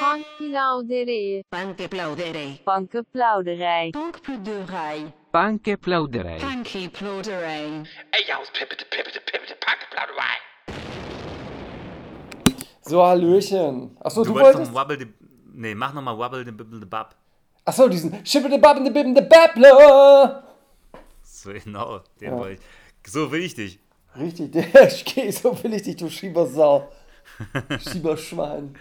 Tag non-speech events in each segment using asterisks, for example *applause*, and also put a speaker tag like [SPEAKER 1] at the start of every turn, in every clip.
[SPEAKER 1] Bankplauderij.
[SPEAKER 2] Bankplauderij.
[SPEAKER 3] Bankenplauderij.
[SPEAKER 2] Bankplauderij.
[SPEAKER 4] Bankplauderij.
[SPEAKER 2] Bankplauderij.
[SPEAKER 5] Ey, ja, pippete, pippete, pippete, Bankplauderei.
[SPEAKER 6] So, Hallöchen. Achso, du,
[SPEAKER 7] Du, wolltest Wobble the, Nee, mach nochmal Wobble the Bibble the Bub.
[SPEAKER 6] Achso, diesen Schippe Babbende Bibben de Babbler.
[SPEAKER 7] So genau, den wollte ich. So will ich dich.
[SPEAKER 6] Richtig, *laughs* der so will ich dich, du Schiebersau. *laughs* Schieberschwein.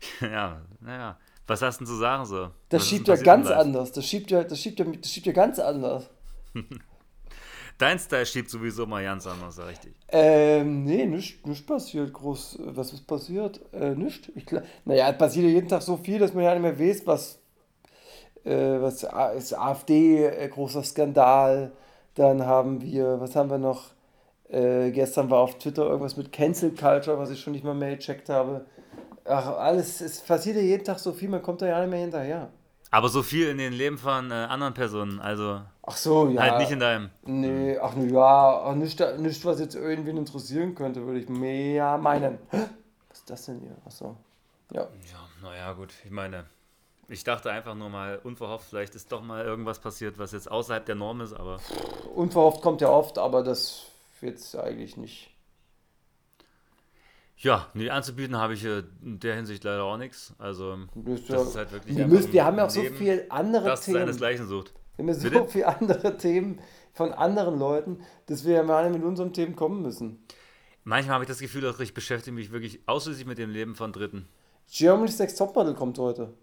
[SPEAKER 6] *laughs*
[SPEAKER 7] Ja, naja. Was hast du denn zu sagen so?
[SPEAKER 6] Das
[SPEAKER 7] Was
[SPEAKER 6] schiebt ja ganz anders. Das schiebt ja, das schiebt ja, das schiebt ja ganz anders. *laughs*
[SPEAKER 7] Dein Style schiebt sowieso mal ganz anders, sag ich dir.
[SPEAKER 6] Ähm, nee, nichts nicht passiert groß. Was ist passiert? Äh, nichts. Ich, naja, es passiert ja jeden Tag so viel, dass man ja nicht mehr weiß, was, äh, was ist AfD, äh, großer Skandal. Dann haben wir, was haben wir noch? Äh, gestern war auf Twitter irgendwas mit Cancel Culture, was ich schon nicht mal mehr gecheckt habe. Ach, alles, es passiert ja jeden Tag so viel, man kommt da ja nicht mehr hinterher.
[SPEAKER 7] Aber so viel in den Leben von äh, anderen Personen, also
[SPEAKER 6] Ach so, ja.
[SPEAKER 7] halt nicht in deinem.
[SPEAKER 6] Nee, ach ne, ja, ach, nicht, nicht, was jetzt irgendwen interessieren könnte, würde ich mehr meinen. Was ist das denn hier? Ach so. Ja.
[SPEAKER 7] Ja, naja, gut. Ich meine, ich dachte einfach nur mal unverhofft, vielleicht ist doch mal irgendwas passiert, was jetzt außerhalb der Norm ist, aber
[SPEAKER 6] Unverhofft kommt ja oft, aber das jetzt eigentlich nicht.
[SPEAKER 7] Ja, nee, anzubieten habe ich äh, in der Hinsicht leider auch nichts. Also,
[SPEAKER 6] Das
[SPEAKER 7] das
[SPEAKER 6] ja-
[SPEAKER 7] ist halt wirklich
[SPEAKER 6] wir, müssen, wir haben ja auch so viel andere
[SPEAKER 7] das
[SPEAKER 6] Themen.
[SPEAKER 7] seinesgleichen sucht.
[SPEAKER 6] Wir haben ja so
[SPEAKER 7] Bitte?
[SPEAKER 6] viele andere Themen von anderen Leuten, dass wir ja mal mit unseren Themen kommen müssen.
[SPEAKER 7] Manchmal habe ich das Gefühl, dass ich beschäftige mich wirklich ausschließlich mit dem Leben von Dritten.
[SPEAKER 6] Germany's Next Topmodel kommt heute.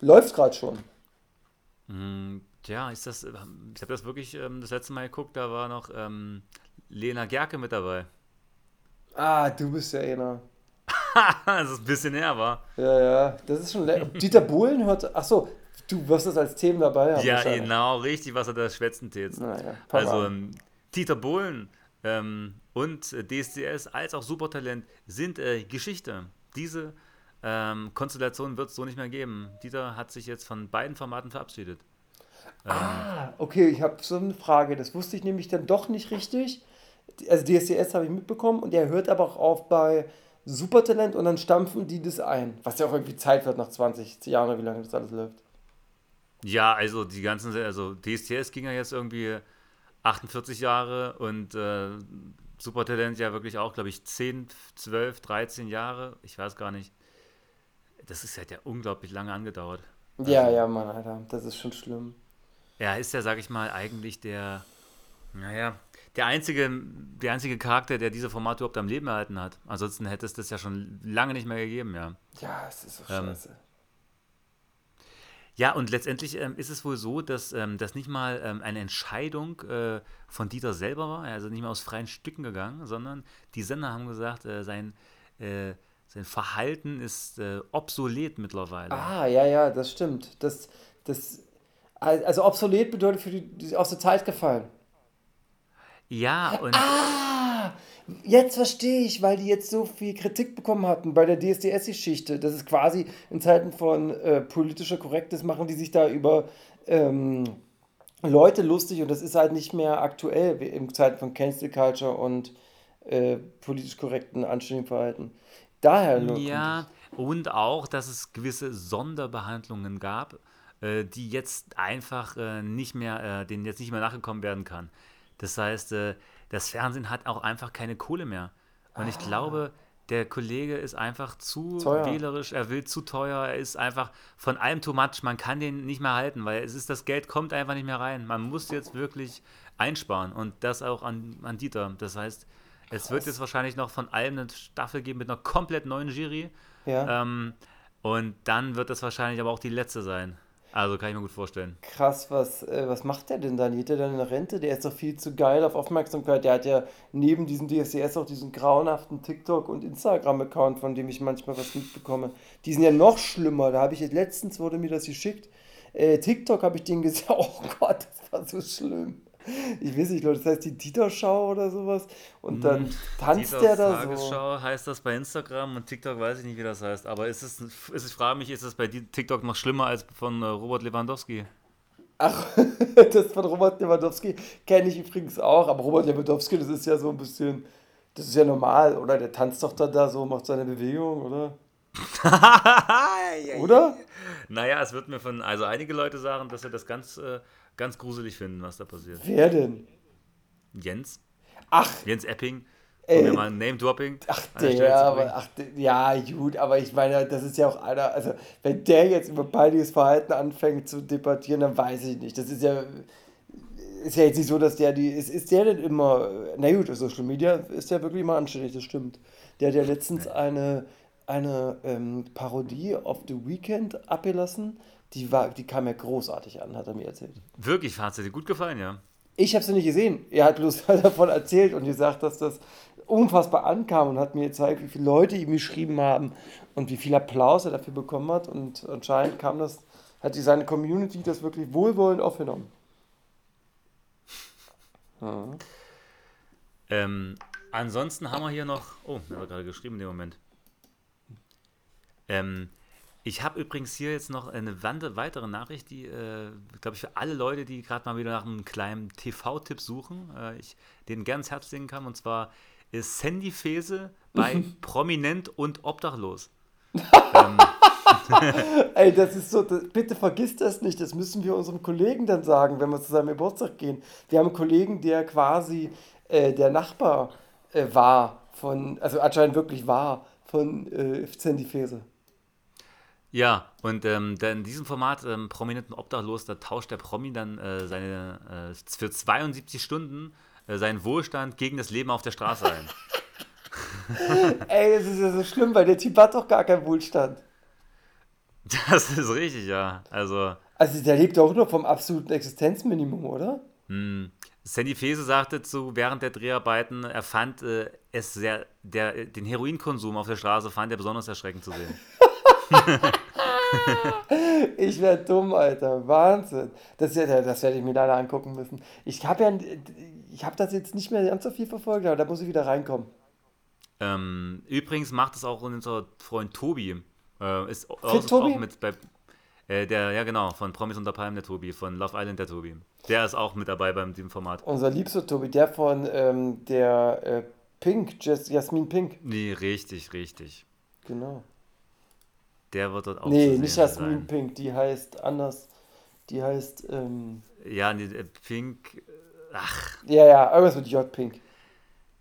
[SPEAKER 6] Läuft gerade schon.
[SPEAKER 7] Hm, Tja, ist das, ich habe das wirklich ähm, das letzte Mal geguckt, da war noch ähm, Lena Gerke mit dabei.
[SPEAKER 6] Ah, du bist ja einer. *laughs*
[SPEAKER 7] das ist ein bisschen näher, war.
[SPEAKER 6] Ja, ja, das ist schon. Dieter Bohlen hört. Ach so, du wirst das als Themen dabei haben.
[SPEAKER 7] Ja, genau, richtig, was er da schwätzen.
[SPEAKER 6] Naja, fang
[SPEAKER 7] Also ähm, Dieter Bohlen ähm, und äh, DSDS als auch Supertalent sind äh, Geschichte. Diese ähm, Konstellation wird es so nicht mehr geben. Dieter hat sich jetzt von beiden Formaten verabschiedet.
[SPEAKER 6] Ah, okay, ich habe so eine Frage. Das wusste ich nämlich dann doch nicht richtig. Also DSDS habe ich mitbekommen und er hört aber auch auf bei Supertalent und dann stampfen die das ein. Was ja auch irgendwie Zeit wird nach 20 Jahren oder wie lange das alles läuft.
[SPEAKER 7] Ja, also die ganzen, also DSDS ging ja jetzt irgendwie 48 Jahre und äh, Supertalent ja wirklich auch, glaube ich, 10, 12, 13 Jahre. Ich weiß gar nicht. Das ist halt ja unglaublich lange angedauert.
[SPEAKER 6] Ja, ja, Mann, Alter, das ist schon schlimm.
[SPEAKER 7] Er ist ja, sag ich mal, eigentlich der, naja, der einzige, der einzige Charakter, der diese Formate überhaupt am Leben erhalten hat. Ansonsten hätte es das ja schon lange nicht mehr gegeben, ja.
[SPEAKER 6] Ja, es ist so
[SPEAKER 7] Ähm,
[SPEAKER 6] scheiße.
[SPEAKER 7] Ja, und letztendlich ähm, ist es wohl so, dass ähm, das nicht mal ähm, eine Entscheidung äh, von Dieter selber war, also nicht mal aus freien Stücken gegangen, sondern die Sender haben gesagt, äh, sein, äh, sein Verhalten ist äh, obsolet mittlerweile.
[SPEAKER 6] Ah, ja, ja, das stimmt. Das, das, also obsolet bedeutet für die, die aus der Zeit gefallen.
[SPEAKER 7] Ja, und
[SPEAKER 6] Ah, jetzt verstehe ich, weil die jetzt so viel Kritik bekommen hatten bei der DSDS-Geschichte. Das ist quasi in Zeiten von äh, politischer Korrektness machen die sich da über ähm, Leute lustig und das ist halt nicht mehr aktuell in Zeiten von Cancel Culture und äh, politisch korrekten anständigen Verhalten. Daher
[SPEAKER 7] Ja, und auch, dass es gewisse Sonderbehandlungen gab, äh, die jetzt einfach äh, nicht mehr, äh, denen jetzt nicht mehr nachgekommen werden kann. Das heißt, äh, das Fernsehen hat auch einfach keine Kohle mehr. Und ich glaube, der Kollege ist einfach zu
[SPEAKER 6] Teuer.
[SPEAKER 7] wählerisch, er will zu teuer, er ist einfach von allem too much, man kann den nicht mehr halten, weil es ist, das Geld kommt einfach nicht mehr rein. Man muss jetzt wirklich einsparen und das auch an, an Dieter. Das heißt, es wird jetzt wahrscheinlich noch von allem eine Staffel geben mit einer komplett neuen Jury.
[SPEAKER 6] Ja.
[SPEAKER 7] Ähm, und dann wird das wahrscheinlich aber auch die letzte sein. Also kann ich mir gut vorstellen.
[SPEAKER 6] Krass, was, äh, was macht der denn dann? Geht der dann in Rente? Der ist doch viel zu geil auf Aufmerksamkeit. Der hat ja neben diesem DSDS auch diesen grauenhaften TikTok- und Instagram-Account, von dem ich manchmal was mitbekomme. Die sind ja noch schlimmer. Da habe ich jetzt letztens, wurde mir das geschickt. Äh, TikTok habe ich denen gesagt, *laughs* oh Gott, das war so schlimm. Ich weiß nicht, Leute, das heißt die Dieter-Schau oder sowas. Und dann tanzt
[SPEAKER 7] Dieters
[SPEAKER 6] der da so.
[SPEAKER 7] Tagesschau heißt das bei Instagram und TikTok weiß ich nicht, wie das heißt. Aber ist es, ist, ich frage mich, ist es bei TikTok noch schlimmer als von äh, Robert Lewandowski?
[SPEAKER 6] Ach, *laughs* das von Robert Lewandowski kenne ich übrigens auch, aber Robert Lewandowski, das ist ja so ein bisschen, das ist ja normal, oder? Der tanzt doch da, da so, macht seine Bewegung, oder? *laughs* Oder?
[SPEAKER 7] Naja, es wird mir von, also einige Leute sagen, dass sie das ganz, äh, ganz gruselig finden, was da passiert.
[SPEAKER 6] Wer denn?
[SPEAKER 7] Jens,
[SPEAKER 6] Ach,
[SPEAKER 7] Jens Epping,
[SPEAKER 6] Ey.
[SPEAKER 7] mir mal ein Name-Dropping
[SPEAKER 6] ach,
[SPEAKER 7] der
[SPEAKER 6] aber, ach, ja, gut, aber ich meine, das ist ja auch einer, also, wenn der jetzt über peinliches Verhalten anfängt zu debattieren, dann weiß ich nicht. Das ist ja, ist ja jetzt nicht so, dass der die, ist, ist der denn immer, na gut, auf Social Media ist der wirklich immer anständig, das stimmt. Der hat ja letztens eine, eine ähm, Parodie auf The Weeknd abgelassen, die war, die kam ja großartig an, hat er mir erzählt.
[SPEAKER 7] Wirklich, hat sie dir gut gefallen, ja?
[SPEAKER 6] Ich habe sie nicht gesehen. Er hat bloß *laughs* davon erzählt und gesagt, dass das unfassbar ankam und hat mir gezeigt, wie viele Leute ihm geschrieben haben und wie viel Applaus er dafür bekommen hat. Und anscheinend kam das, hat die seine Community das wirklich wohlwollend aufgenommen.
[SPEAKER 7] Ähm, ansonsten haben wir hier noch. Oh, mir war gerade geschrieben in dem Moment. Ähm, ich habe übrigens hier jetzt noch eine weitere Nachricht, die, äh, glaube ich, für alle Leute, die gerade mal wieder nach einem kleinen TV-Tipp suchen, äh, ich denen gern ins Herz legen kann. Und zwar ist Sandy Fese bei *laughs* Prominent und Obdachlos. *laughs* *laughs*
[SPEAKER 6] Ey, das ist so, das, bitte vergiss das nicht, das müssen wir unserem Kollegen dann sagen, wenn wir zu seinem Geburtstag gehen. Wir haben einen Kollegen, der quasi äh, der Nachbar äh, war von, also anscheinend wirklich war von äh, Sandy Fese.
[SPEAKER 7] Ja, und ähm, in diesem Format ähm, Prominenten Obdachlos, da tauscht der Promi dann äh, seine äh, für 72 Stunden äh, seinen Wohlstand gegen das Leben auf der Straße ein. *laughs*
[SPEAKER 6] Ey, das ist ja so schlimm, weil der Typ hat doch gar keinen Wohlstand.
[SPEAKER 7] Das ist richtig, ja. Also,
[SPEAKER 6] Also der lebt auch nur vom absoluten Existenzminimum, oder?
[SPEAKER 7] Sandy Fese sagte zu während der Dreharbeiten, er fand äh, es sehr, der, den Heroinkonsum auf der Straße fand er besonders erschreckend zu sehen. *laughs* *laughs*
[SPEAKER 6] Ich werde dumm, Alter. Wahnsinn. Das, das werde ich mir leider angucken müssen. Ich habe ja, ich habe das jetzt nicht mehr ganz so viel verfolgt, aber da muss ich wieder reinkommen.
[SPEAKER 7] Ähm, übrigens macht es auch unser Freund Tobi. Äh, ist auch,
[SPEAKER 6] Tobi?
[SPEAKER 7] auch mit bei. Äh, der, ja genau, von Promis unter Palmen der Tobi, von Love Island der Tobi. Der ist auch mit dabei beim diesem Format.
[SPEAKER 6] Unser liebster Tobi, der von ähm, der äh, Pink, Jas Jasmin Pink.
[SPEAKER 7] Nee, richtig, richtig.
[SPEAKER 6] Genau.
[SPEAKER 7] Der wird dort auch
[SPEAKER 6] nee, nicht Jasmin. Pink, die heißt anders. Die heißt, ähm,
[SPEAKER 7] Ja, nee, äh, Pink. Ach,
[SPEAKER 6] ja, ja, irgendwas mit J Pink.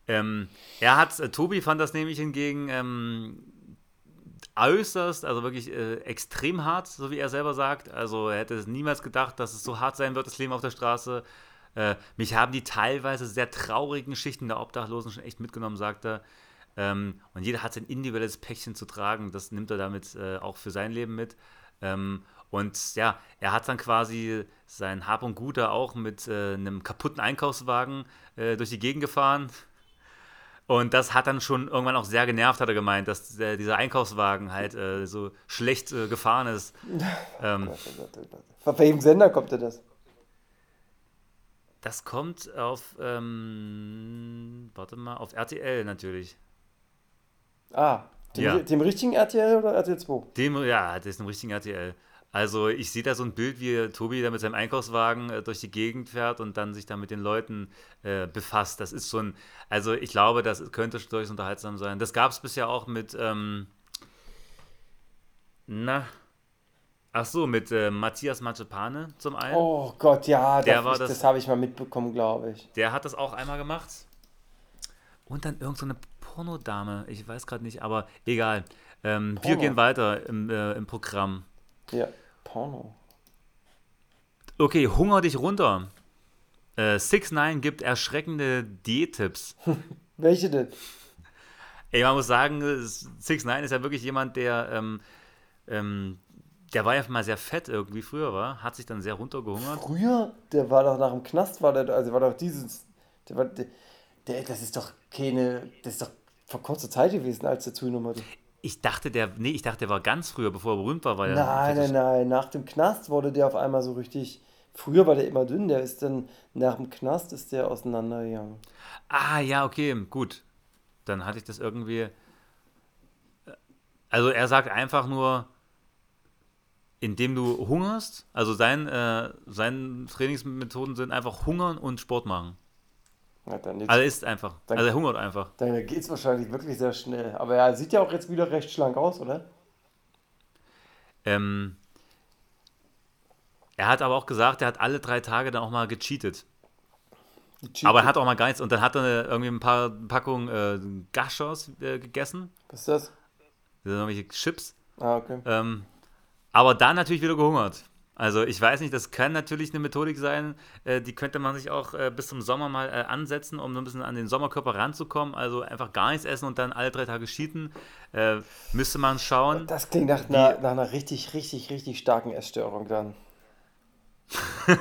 [SPEAKER 7] ähm, er hat, äh, Tobi fand das nämlich hingegen ähm, äußerst, also wirklich äh, extrem hart, so wie er selber sagt. Also er hätte es niemals gedacht, dass es so hart sein wird, das Leben auf der Straße. Äh, mich haben die teilweise sehr traurigen Schichten der Obdachlosen schon echt mitgenommen, sagt er. Ähm, und jeder hat sein individuelles Päckchen zu tragen. Das nimmt er damit äh, auch für sein Leben mit. Ähm, und ja, er hat dann quasi sein Hab und Gut da auch mit äh, einem kaputten Einkaufswagen äh, durch die Gegend gefahren. Und das hat dann schon irgendwann auch sehr genervt, hat er gemeint, dass der, dieser Einkaufswagen halt äh, so schlecht äh, gefahren ist. *laughs* Ähm,
[SPEAKER 6] Oh Gott, oh Gott. Von welchem Sender kommt denn das?
[SPEAKER 7] das kommt auf, ähm, warte mal, auf RTL natürlich.
[SPEAKER 6] Ah, dem,
[SPEAKER 7] Ja.
[SPEAKER 6] dem richtigen RTL oder RTL 2?
[SPEAKER 7] Dem, ja, das ist ein richtigen RTL. Also ich sehe da so ein Bild, wie Tobi da mit seinem Einkaufswagen äh, durch die Gegend fährt und dann sich da mit den Leuten äh, befasst. Das ist so ein, also ich glaube, das könnte durchaus unterhaltsam sein. Das gab es bisher auch mit, ähm, na, ach so, mit äh, Matthias Macepane zum einen.
[SPEAKER 6] Oh Gott, ja,
[SPEAKER 7] Der
[SPEAKER 6] das,
[SPEAKER 7] das-
[SPEAKER 6] das habe ich mal mitbekommen, glaube ich.
[SPEAKER 7] Der hat das auch einmal gemacht. Und dann irgend so eine Pornodame, ich weiß gerade nicht, aber egal. Ähm, wir gehen weiter im, äh, im Programm.
[SPEAKER 6] Ja, Porno.
[SPEAKER 7] Okay, hunger dich runter. Äh, 6 9 gibt erschreckende Diättipps. *laughs*
[SPEAKER 6] Welche denn?
[SPEAKER 7] Ey, man muss sagen, 6 9 ist ja wirklich jemand, der, ähm, ähm, der war ja mal sehr fett irgendwie früher, war, hat sich dann sehr runtergehungert.
[SPEAKER 6] Früher, der war doch nach dem Knast, war der, also war doch dieses, der war, der, der, das ist doch keine, das ist doch vor kurzer Zeit gewesen, als der zugenommen hatte.
[SPEAKER 7] Ich dachte, der, nee, ich dachte, der war ganz früher, bevor er berühmt war, war
[SPEAKER 6] Nein, nein, nein, nach dem Knast wurde der auf einmal so richtig, früher war der immer dünn, der ist dann, nach dem Knast ist der auseinandergegangen.
[SPEAKER 7] Ah, ja, okay, gut. Dann hatte ich das irgendwie. Also er sagt einfach nur, indem du hungerst, also sein, äh, seine Trainingsmethoden sind einfach hungern und Sport machen.
[SPEAKER 6] Ja, jetzt,
[SPEAKER 7] Also er isst einfach.
[SPEAKER 6] Dann-
[SPEAKER 7] Also er hungert einfach.
[SPEAKER 6] dann geht es wahrscheinlich wirklich sehr schnell. Aber er sieht ja auch jetzt wieder recht schlank aus, oder?
[SPEAKER 7] Ähm, er hat aber auch gesagt, er hat alle drei Tage dann auch mal gecheatet.
[SPEAKER 6] Die
[SPEAKER 7] Aber er hat auch mal gar nichts. Und dann hat er irgendwie ein paar Packungen äh, Gashos äh, gegessen.
[SPEAKER 6] Was ist das?
[SPEAKER 7] Das sind irgendwelche Chips.
[SPEAKER 6] Ah, okay.
[SPEAKER 7] Ähm, aber dann natürlich wieder gehungert. Also ich weiß nicht, das kann natürlich eine Methodik sein, äh, die könnte man sich auch äh, bis zum Sommer mal äh, ansetzen, um so ein bisschen an den Sommerkörper ranzukommen. Also einfach gar nichts essen und dann alle drei Tage cheaten. Äh, müsste man schauen.
[SPEAKER 6] Das klingt nach einer, nach einer richtig, richtig, richtig starken Essstörung dann. *laughs*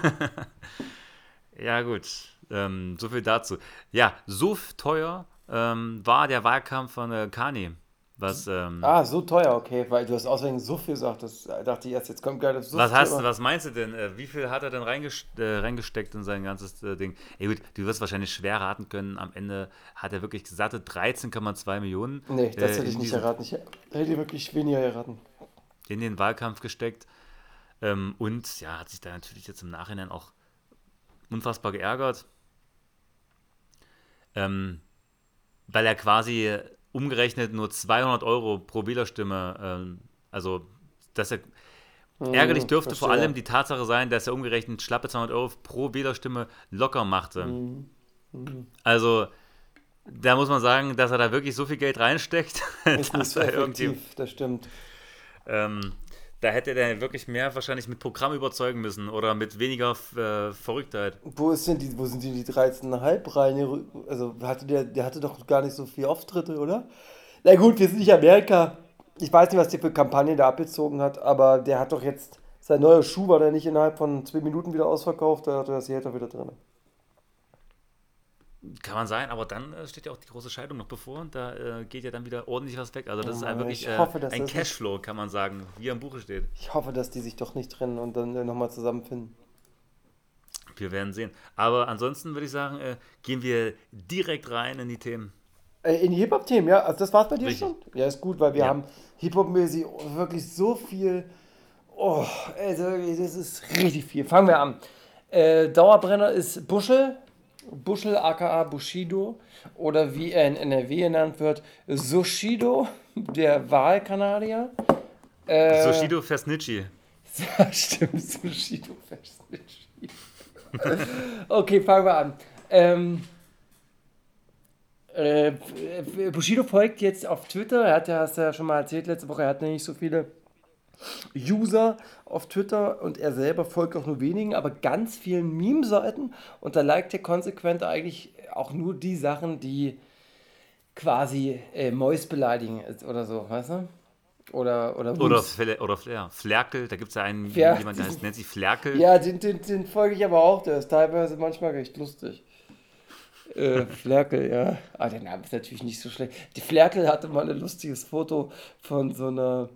[SPEAKER 7] Ja, gut. Ähm, so viel dazu. Ja, so teuer ähm, war der Wahlkampf von äh, Kani. Was, ähm,
[SPEAKER 6] Ah, so teuer, okay, weil du hast auswählen so viel gesagt, das dachte ich erst, jetzt kommt gerade so
[SPEAKER 7] was, hast, was meinst du denn? Äh, wie viel hat er denn reingest äh, reingesteckt in sein ganzes äh, Ding? Ja gut, du wirst wahrscheinlich schwer raten können. Am Ende hat er wirklich gesatte 13,2 Millionen
[SPEAKER 6] Nee, das
[SPEAKER 7] äh,
[SPEAKER 6] hätte ich nicht erraten. Ich hätte wirklich weniger erraten.
[SPEAKER 7] in den Wahlkampf gesteckt. Ähm, und ja, hat sich da natürlich jetzt im Nachhinein auch unfassbar geärgert. Ähm, weil er quasi umgerechnet nur 200 Euro pro Wählerstimme, ähm, also dass er ärgerlich dürfte vor
[SPEAKER 6] verstehe.
[SPEAKER 7] allem die Tatsache sein, dass er umgerechnet schlappe 200 Euro pro Wählerstimme locker machte.
[SPEAKER 6] Mhm.
[SPEAKER 7] Also da muss man sagen, dass er da wirklich so viel Geld reinsteckt, *laughs*
[SPEAKER 6] Ist nicht so
[SPEAKER 7] irgendwie
[SPEAKER 6] effektiv, das stimmt.
[SPEAKER 7] ähm, da hätte der wirklich mehr wahrscheinlich mit Programm überzeugen müssen oder mit weniger äh, Verrücktheit.
[SPEAKER 6] Wo, ist denn die, wo sind die, die 13,5 rein? Also hatte der, der hatte doch gar nicht so viel Auftritte, oder? Na gut, wir sind nicht Amerika. Ich weiß nicht, was der für Kampagne da abgezogen hat, aber der hat doch jetzt, sein neuer Schuh war der nicht innerhalb von zwei Minuten wieder ausverkauft, da hat er das doch wieder drin.
[SPEAKER 7] Kann man sein, aber dann äh, steht ja auch die große Scheidung noch bevor und da äh, geht ja dann wieder ordentlich was weg. Also das ist
[SPEAKER 6] Ja,
[SPEAKER 7] ein wirklich
[SPEAKER 6] ich
[SPEAKER 7] äh,
[SPEAKER 6] hoffe,
[SPEAKER 7] ein Cashflow, kann man sagen, wie er im Buche steht.
[SPEAKER 6] Ich hoffe, dass die sich doch nicht trennen und dann äh, nochmal zusammenfinden.
[SPEAKER 7] Wir werden sehen. Aber ansonsten würde ich sagen, äh, gehen wir direkt rein in die Themen.
[SPEAKER 6] Äh, in die Hip-Hop-Themen, ja? Also das war's bei dir
[SPEAKER 7] Richtig.
[SPEAKER 6] schon? Ja, ist gut, weil wir
[SPEAKER 7] Ja.
[SPEAKER 6] haben Hip-Hop-mäßig wirklich so viel. Oh, also das ist richtig viel. Fangen wir an. Äh, Dauerbrenner ist Buschel. Buschel aka Bushido oder wie er in NRW genannt wird, Sushido, der Wahlkanadier. Äh,
[SPEAKER 7] Sushido Fesnici.
[SPEAKER 6] ja, *laughs* stimmt, Sushido Festnitschi. okay, fangen wir an. Ähm, äh, Bushido folgt jetzt auf Twitter. Er hat ja, hast ja schon mal erzählt letzte Woche, er hat nicht so viele User auf Twitter und er selber folgt auch nur wenigen, aber ganz vielen Meme-Seiten und da liked er konsequent eigentlich auch nur die Sachen, die quasi äh, Mois beleidigen oder so, weißt du? Oder, oder,
[SPEAKER 7] Oder,
[SPEAKER 6] Wumms.
[SPEAKER 7] Fle oder Flair. Flerkel, da gibt es ja einen,
[SPEAKER 6] Ja,
[SPEAKER 7] jemand, der heißt, nennt sich Flerkel.
[SPEAKER 6] Ja, den, den, den folge ich aber auch. Der ist teilweise manchmal recht lustig. Äh, Flerkel, ja. Ah, der Name ist natürlich nicht so schlecht. Die Flerkel hatte mal ein lustiges Foto von so einer.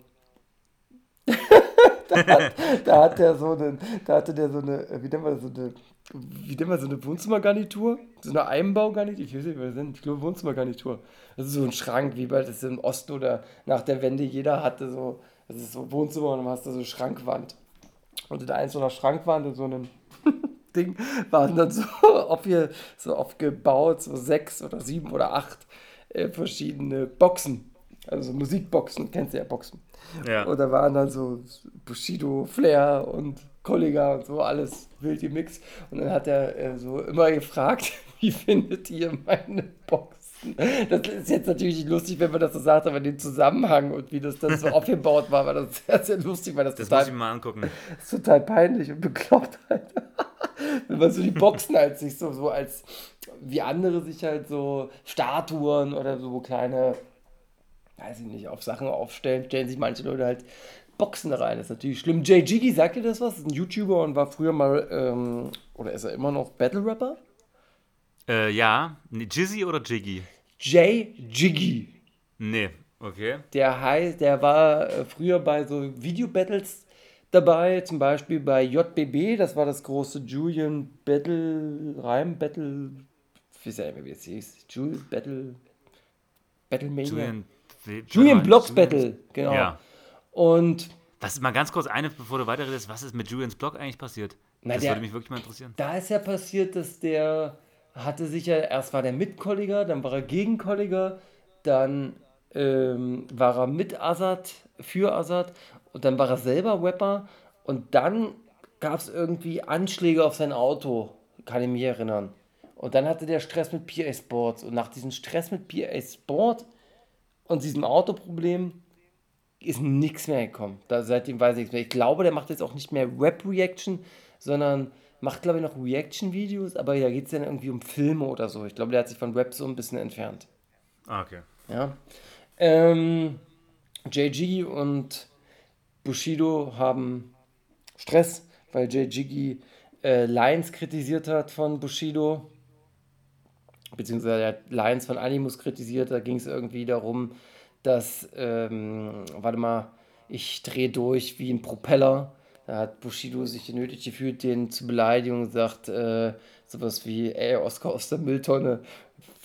[SPEAKER 6] *laughs* da, hat, da hat so einen, da hatte der so eine, äh, wie nennt man das, so eine, wie nennt man so eine Wohnzimmergarnitur? So eine Einbaugarnitur? Ich weiß nicht, was sind. Ich glaube Wohnzimmergarnitur. Das ist so ein Schrank, wie bei das im Osten oder nach der Wende jeder hatte so, das ist so Wohnzimmer und dann hast du so Schrankwand. Und in einer so einer Schrankwand in so einem *laughs* Ding waren dann so, *laughs* auf ihr, so aufgebaut, so sechs oder sieben oder acht äh, verschiedene Boxen. Also so Musikboxen, kennst du ja Boxen.
[SPEAKER 7] Ja.
[SPEAKER 6] Und da waren dann so Bushido, Flair und Kollega und so, alles wild gemixt. Und dann hat er äh, so immer gefragt, *laughs* wie findet ihr meine Boxen? Das ist jetzt natürlich nicht lustig, wenn man das so sagt, aber den Zusammenhang und wie das dann so *laughs* aufgebaut war, war das sehr, sehr lustig, weil das,
[SPEAKER 7] Das
[SPEAKER 6] total
[SPEAKER 7] muss ich mal angucken.
[SPEAKER 6] das ist total peinlich und bekloppt halt. *laughs* Wenn man so die Boxen halt sich so, so als, wie andere sich halt so Statuen oder so kleine, weiß ich nicht, auf Sachen aufstellen, stellen sich manche Leute halt Boxen rein. Das ist natürlich schlimm. Jay Jiggy, sagt ihr das was? Das ist ein YouTuber und war früher mal, ähm, oder ist er immer noch Battle Rapper?
[SPEAKER 7] Äh, ja, nee, Jizzy oder Jiggy?
[SPEAKER 6] Jay Jiggy.
[SPEAKER 7] Nee, okay.
[SPEAKER 6] Der heißt, der war äh, früher bei so Video-Battles dabei, zum Beispiel bei JBB, das war das große Julian Battle, Reim Battle, ja nicht mehr, wie es hieß, Julian Battle, Battlemania.
[SPEAKER 7] Julian,
[SPEAKER 6] Julian Blocks Battle, genau.
[SPEAKER 7] Ja.
[SPEAKER 6] Und
[SPEAKER 7] Was, mal ganz kurz eine, bevor du weiterredest, was ist mit Julians Blog eigentlich passiert?
[SPEAKER 6] Na,
[SPEAKER 7] das
[SPEAKER 6] der-
[SPEAKER 7] würde mich wirklich mal interessieren.
[SPEAKER 6] da ist ja passiert, dass der hatte sich ja, erst war der Mitkolliger, dann war er Gegenkolliger, dann ähm, war er mit Assad, für Assad und dann war er selber Rapper und dann gab es irgendwie Anschläge auf sein Auto, kann ich mich erinnern. Und dann hatte der Stress mit PA Sports und nach diesem Stress mit PA Sport und diesem Autoproblem ist nichts mehr gekommen. Da, seitdem weiß ich nichts mehr. Ich glaube, der macht jetzt auch nicht mehr Rap-Reaction, sondern macht, glaube ich, noch Reaction-Videos, aber da geht es dann irgendwie um Filme oder so. Ich glaube, der hat sich von Rap so ein bisschen entfernt.
[SPEAKER 7] Ah, okay.
[SPEAKER 6] Ja. Ähm, JG und Bushido haben Stress, weil JG äh, Lines kritisiert hat von Bushido. Beziehungsweise er hat Lines von Animus kritisiert. Da ging es irgendwie darum, dass, ähm, warte mal, ich drehe durch wie ein Propeller. Da hat Bushido sich genötigt gefühlt, den zu beleidigen und sagt äh, sowas wie, ey, Oscar aus der Mülltonne,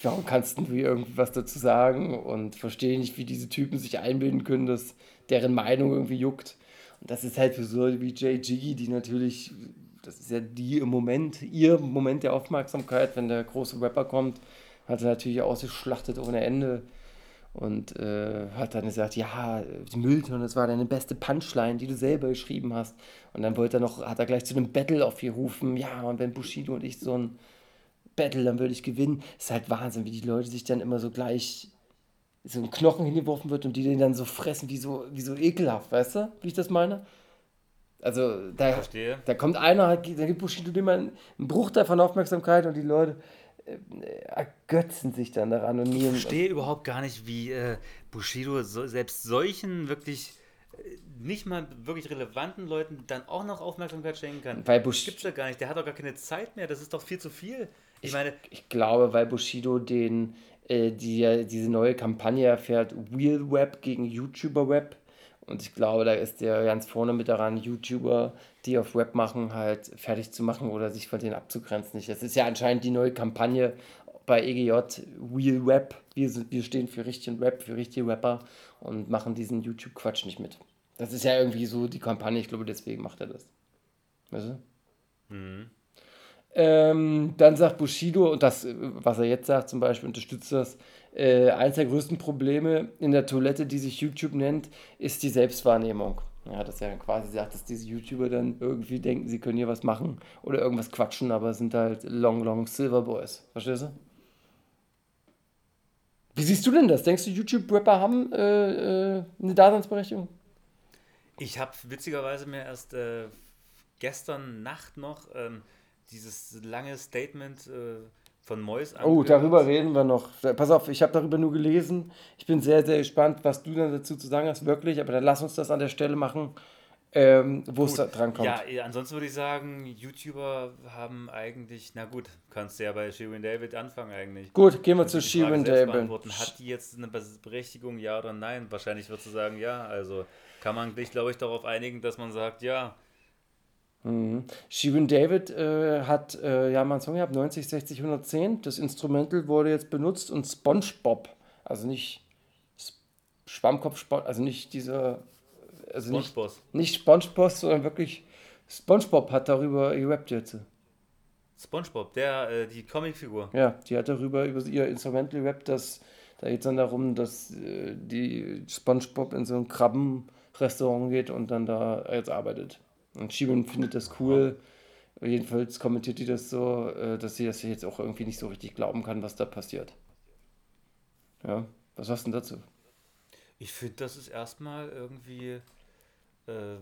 [SPEAKER 6] warum kannst du irgendwie was dazu sagen? Und verstehe nicht, wie diese Typen sich einbilden können, dass deren Meinung irgendwie juckt. Und das ist halt für so wie Jay Jiggy, die natürlich, das ist ja die im Moment, ihr Moment der Aufmerksamkeit, wenn der große Rapper kommt, hat er natürlich ausgeschlachtet ohne Ende. Und äh, hat dann gesagt, ja, die Mülltonne, das war deine beste Punchline, die du selber geschrieben hast. Und dann wollte er noch, hat er gleich zu einem Battle aufgerufen, ja, und wenn Bushido und ich so ein Battle, dann würde ich gewinnen. ist halt Wahnsinn, wie die Leute sich dann immer so gleich so ein Knochen hingeworfen wird und die den dann so fressen, wie so, wie so ekelhaft, weißt du, wie ich das meine? Also, da,
[SPEAKER 7] Verstehe.
[SPEAKER 6] da kommt einer, da gibt Bushido immer einen Bruchteil von Aufmerksamkeit und die Leute äh, ergötzen sich dann daran und
[SPEAKER 7] Ich verstehe überhaupt gar nicht, wie äh, Bushido so, selbst solchen wirklich äh, nicht mal wirklich relevanten Leuten dann auch noch Aufmerksamkeit schenken kann.
[SPEAKER 6] Weil Bush-
[SPEAKER 7] Gibt's ja gar nicht. Der hat doch gar keine Zeit mehr. Das ist doch viel zu viel. Ich meine,
[SPEAKER 6] Ich glaube, weil Bushido den, äh, die, diese neue Kampagne erfährt, Real Web gegen YouTuber Web. Und ich glaube, da ist der ganz vorne mit daran, YouTuber, die auf Web machen, halt fertig zu machen oder sich von denen abzugrenzen. Nicht. Das ist ja anscheinend die neue Kampagne bei EGJ, Real Web. Wir, sind, wir stehen für richtigen Rap, für richtige Rapper und machen diesen YouTube-Quatsch nicht mit. Das ist ja irgendwie so die Kampagne, ich glaube, deswegen macht er das. Weißt du? Ähm, dann sagt Bushido, und das, was er jetzt sagt zum Beispiel, unterstützt das, äh, eines der größten Probleme in der Toilette, die sich YouTube nennt, ist die Selbstwahrnehmung. Ja, dass er quasi sagt, dass diese YouTuber dann irgendwie denken, sie können hier was machen oder irgendwas quatschen, aber sind halt Long Long Silver Boys. Verstehst du? Wie siehst du denn das? Denkst du, YouTube-Rapper haben äh, äh, eine Daseinsberechtigung?
[SPEAKER 7] ich habe witzigerweise mir erst äh, gestern Nacht noch ähm, dieses lange Statement äh, von Mois
[SPEAKER 6] Oh,
[SPEAKER 7] angehört.
[SPEAKER 6] darüber reden wir noch. Pass auf, ich habe darüber nur gelesen. Ich bin sehr, sehr gespannt, was du dann dazu zu sagen hast, wirklich. Aber dann lass uns das an der Stelle machen, ähm, wo es da dran kommt.
[SPEAKER 7] Ja, eh, ansonsten würde ich sagen, YouTuber haben eigentlich, na gut, kannst du ja bei Shirin David anfangen eigentlich.
[SPEAKER 6] Gut, gehen wir zu Shirin David.
[SPEAKER 7] Hat die jetzt eine Berechtigung, ja oder nein? Wahrscheinlich würdest du sagen, ja. Also kann man sich, glaube ich, darauf einigen, dass man sagt, ja.
[SPEAKER 6] Shirin David äh, hat äh, ja mal einen Song gehabt, 90, 60, 110. Das Instrumental wurde jetzt benutzt und SpongeBob, also nicht Schwammkopf, also nicht dieser, also nicht,
[SPEAKER 7] SpongeBob.
[SPEAKER 6] nicht SpongeBob, sondern wirklich SpongeBob hat darüber gerappt jetzt.
[SPEAKER 7] SpongeBob, der, äh, die Comicfigur.
[SPEAKER 6] Ja, die hat darüber, über ihr Instrumental gerappt, dass da geht es dann darum, dass äh, die SpongeBob in so ein Krabbenrestaurant geht und dann da jetzt arbeitet. Und Shirin findet das cool. Jedenfalls kommentiert die das so, äh, dass sie das jetzt auch irgendwie nicht so richtig glauben kann, was da passiert. Ja, was hast du denn dazu?
[SPEAKER 7] Ich finde, das ist erstmal irgendwie äh,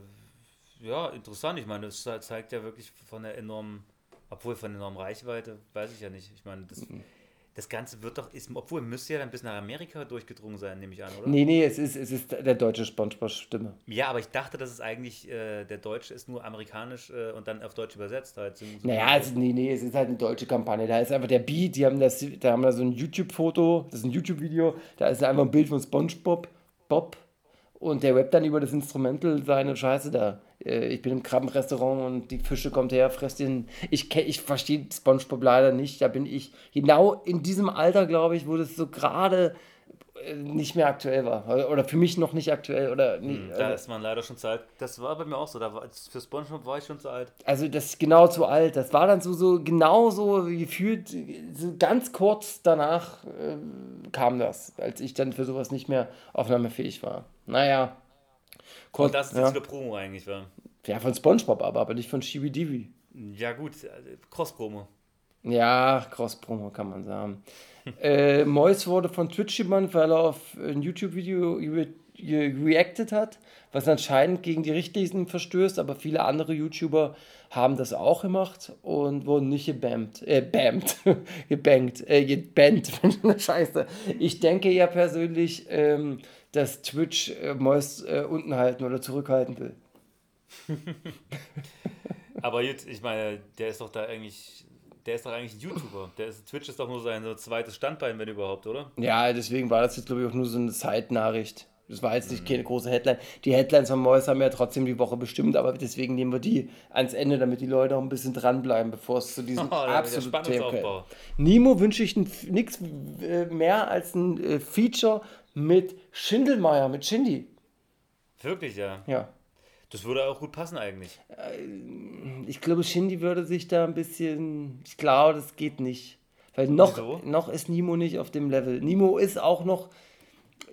[SPEAKER 7] ja, interessant. Ich meine, das ze- zeigt ja wirklich von der enormen, obwohl von der enormen Reichweite, weiß ich ja nicht. Ich meine, das,
[SPEAKER 6] Mhm.
[SPEAKER 7] Das Ganze wird doch, ist, obwohl müsste ja dann bis nach Amerika durchgedrungen sein, nehme ich an, oder?
[SPEAKER 6] Nee, nee, es ist, es ist der deutsche SpongeBob-Stimme.
[SPEAKER 7] Ja, aber ich dachte, dass es eigentlich, äh, der Deutsche ist nur amerikanisch äh, und dann auf Deutsch übersetzt halt. So-
[SPEAKER 6] Naja, also, nee, nee, es ist halt eine deutsche Kampagne. Da ist einfach der Beat, die haben das, da haben da so ein YouTube-Foto, das ist ein YouTube-Video, da ist einfach ein Bild von SpongeBob, Bob, und der rappt dann über das Instrumental seine Scheiße da. Äh, Ich bin im Krabbenrestaurant und die Fische kommt her, fresst den. Ich, ich verstehe SpongeBob leider nicht. Da bin ich genau in diesem Alter, glaube ich, wo das so gerade nicht mehr aktuell war. Oder für mich noch nicht aktuell. Oder nie,
[SPEAKER 7] Hm, Da ist man leider schon zu alt. Das war bei mir auch so. Da war, für SpongeBob war ich schon zu alt.
[SPEAKER 6] Also das ist genau zu alt. Das war dann so, so genau so gefühlt, so ganz kurz danach äh, kam das, als ich dann für sowas nicht mehr aufnahmefähig war. Naja,
[SPEAKER 7] Und das ist
[SPEAKER 6] ja.
[SPEAKER 7] jetzt wieder Promo eigentlich, war.
[SPEAKER 6] ja, von Spongebob aber, aber nicht von Shibidibi.
[SPEAKER 7] Ja, gut, äh, Cross-Promo.
[SPEAKER 6] Ja, Cross-Promo kann man sagen. Äh, Mois wurde von Twitch gebannt, weil er auf ein YouTube-Video re re reacted hat, was anscheinend gegen die Richtlinien verstößt, aber viele andere YouTuber haben das auch gemacht und wurden nicht gebammt, äh, bammt, *laughs* gebankt, äh, gebannt. *laughs* Scheiße. Ich denke ja persönlich, ähm, dass Twitch äh, Mois äh, unten halten oder zurückhalten will. *laughs*
[SPEAKER 7] Aber jetzt, ich meine, der ist doch da eigentlich, der ist doch eigentlich ein YouTuber. Der ist, Twitch ist doch nur sein so zweites Standbein, wenn überhaupt, oder?
[SPEAKER 6] Ja, deswegen war das jetzt, glaube ich, auch nur so eine Side-Nachricht. Das war jetzt nicht keine große Headline. Die Headlines von Mois haben ja trotzdem die Woche bestimmt, aber deswegen nehmen wir die ans Ende, damit die Leute auch ein bisschen dranbleiben, bevor es zu diesem *laughs*
[SPEAKER 7] Oh,
[SPEAKER 6] absoluten Thema kommt. Nemo wünsche ich nichts mehr als ein äh, Feature mit Schindelmeier, mit Shindy.
[SPEAKER 7] Wirklich, ja.
[SPEAKER 6] Ja.
[SPEAKER 7] Das würde auch gut passen eigentlich.
[SPEAKER 6] Ich glaube, Shindy würde sich da ein bisschen. Ich glaube, das geht nicht. Weil noch,
[SPEAKER 7] Wieso?
[SPEAKER 6] noch ist Nemo nicht auf dem Level. Nemo ist auch noch,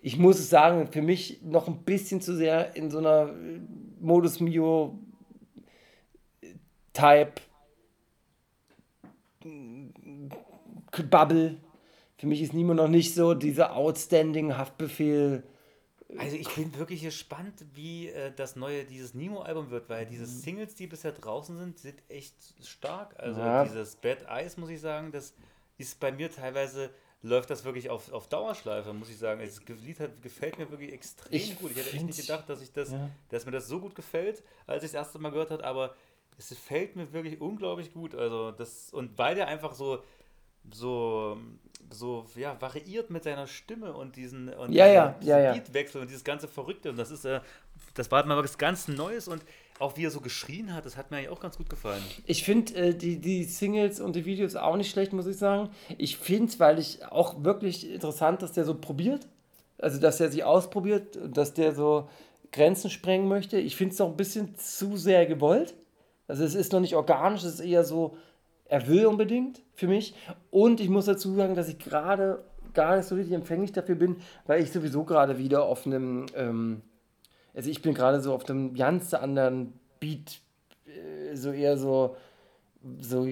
[SPEAKER 6] ich muss es sagen, für mich noch ein bisschen zu sehr in so einer äh, Modus Mio äh, Type äh, Bubble. Für mich ist Nemo noch nicht so dieser outstanding Haftbefehl.
[SPEAKER 7] Also ich bin wirklich gespannt, wie äh, das neue, dieses Nemo-Album wird, weil diese Singles, die bisher draußen sind, sind echt stark. Also
[SPEAKER 6] Ja.
[SPEAKER 7] dieses Bad Eyes, muss ich sagen, das ist bei mir teilweise, läuft das wirklich auf, auf Dauerschleife, muss ich sagen. Das Lied hat, gefällt mir wirklich extrem
[SPEAKER 6] Ich
[SPEAKER 7] gut. Ich hätte echt nicht gedacht, dass ich das,
[SPEAKER 6] Ja.
[SPEAKER 7] dass mir das so gut gefällt, als ich das erste Mal gehört habe, aber es gefällt mir wirklich unglaublich gut. Also das, und weil der einfach so, so, so ja, variiert mit seiner Stimme und diesen und
[SPEAKER 6] Ja, ja,
[SPEAKER 7] diesen
[SPEAKER 6] ja, ja.
[SPEAKER 7] Beatwechsel und dieses ganze Verrückte. Und das ist, äh, das war mal was ganz Neues und auch wie er so geschrien hat, das hat mir eigentlich auch ganz gut gefallen.
[SPEAKER 6] Ich finde äh, die, die Singles und die Videos auch nicht schlecht, muss ich sagen. Ich finde es, weil ich auch wirklich interessant, dass der so probiert. Also, dass er sich ausprobiert, dass der so Grenzen sprengen möchte. Ich finde es noch ein bisschen zu sehr gewollt. Also, es ist noch nicht organisch, es ist eher so, er will unbedingt für mich. Und ich muss dazu sagen, dass ich gerade gar nicht so richtig empfänglich dafür bin, weil ich sowieso gerade wieder auf einem. Ähm, also ich bin gerade so auf einem ganz anderen Beat, äh, so eher so, so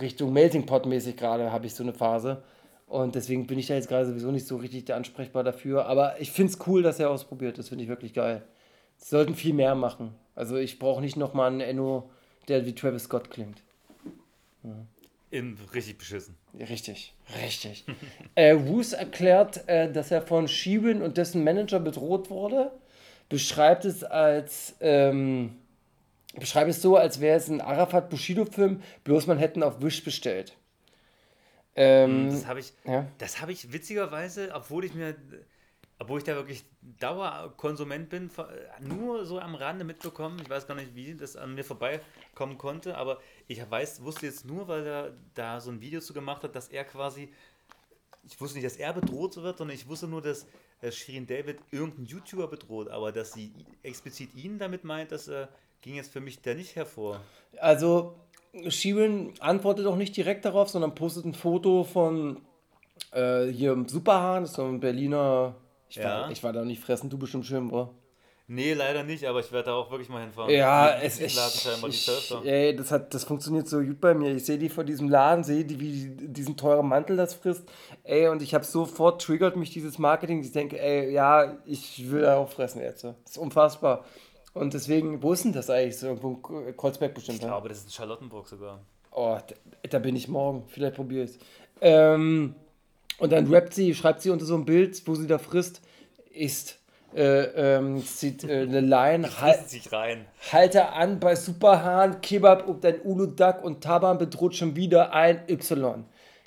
[SPEAKER 6] Richtung Melting Pot mäßig gerade habe ich so eine Phase. Und deswegen bin ich da jetzt gerade sowieso nicht so richtig ansprechbar dafür. Aber ich finde es cool, dass er ausprobiert. Das finde ich wirklich geil. Sie sollten viel mehr machen. Also ich brauche nicht nochmal einen Enno, der wie Travis Scott klingt.
[SPEAKER 7] In, richtig beschissen.
[SPEAKER 6] Richtig, richtig. *laughs* äh, Roos erklärt, äh, dass er von Shirin und dessen Manager bedroht wurde. Beschreibt es als ähm, beschreibt es so, als wäre es ein Arafat Bushido-Film, bloß man hätten auf Wish bestellt. Ähm,
[SPEAKER 7] Das habe ich,
[SPEAKER 6] ja.
[SPEAKER 7] das habe ich witzigerweise, obwohl ich mir, obwohl ich da wirklich Dauerkonsument bin, nur so am Rande mitbekommen. Ich weiß gar nicht, wie das an mir vorbeikommen konnte, aber ich weiß, wusste jetzt nur, weil er da so ein Video zu gemacht hat, dass er quasi, ich wusste nicht, dass er bedroht wird, sondern ich wusste nur, dass äh, Shirin David irgendeinen YouTuber bedroht, aber dass sie explizit ihn damit meint, das äh, ging jetzt für mich da nicht hervor.
[SPEAKER 6] Also, Shirin antwortet auch nicht direkt darauf, sondern postet ein Foto von äh, hier im Superhahn, das ist so ein Berliner. Ich war,
[SPEAKER 7] Ja.
[SPEAKER 6] ich war da nicht fressen, du bestimmt schön, bro.
[SPEAKER 7] Nee, leider nicht, aber ich werde da auch wirklich mal hinfahren.
[SPEAKER 6] Ja,
[SPEAKER 7] Die-
[SPEAKER 6] es ist. ey, das, hat, das funktioniert so gut bei mir. Ich sehe die vor diesem Laden, sehe die, wie die, diesen teuren Mantel das frisst. Ey, und ich habe sofort triggert mich dieses Marketing. Ich denke, ey, ja, ich will da auch fressen jetzt. Das ist unfassbar. Und deswegen, wo ist denn das eigentlich? So irgendwo in Kreuzberg bestimmt.
[SPEAKER 7] Ich
[SPEAKER 6] ne?
[SPEAKER 7] glaube, das ist in Charlottenburg sogar.
[SPEAKER 6] Oh, da, da bin ich morgen. Vielleicht probiere ich es. Ähm, und dann rappt sie, schreibt sie unter so ein Bild, wo sie da frisst, ist. Äh, ähm, zieht äh, eine Line. Halt,
[SPEAKER 7] sich rein.
[SPEAKER 6] Halte an bei Superhahn, Kebab und dein Uludak und Taban bedroht schon wieder ein Y.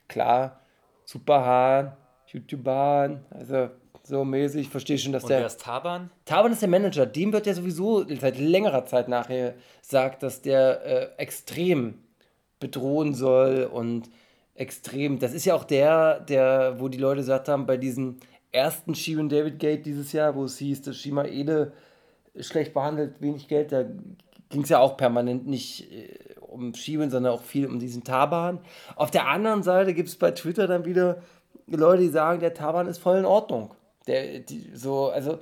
[SPEAKER 6] Klar, Superhahn, YouTuber, also so mäßig, ich verstehe schon, dass
[SPEAKER 7] Und
[SPEAKER 6] der.
[SPEAKER 7] wer ist Taban?
[SPEAKER 6] Taban ist der Manager, dem wird ja sowieso seit längerer Zeit nachher sagt, dass der äh, extrem bedrohen soll und extrem. Das ist ja auch der, der, wo die Leute gesagt haben, bei diesem ersten Shirin David Gate dieses Jahr, wo es hieß, dass Shima Ede schlecht behandelt, wenig Geld, da ging es ja auch permanent nicht äh, um Shirin, sondern auch viel um diesen Taban. Auf der anderen Seite gibt es bei Twitter dann wieder Leute, die sagen, der Taban ist voll in Ordnung. Der, die, so, also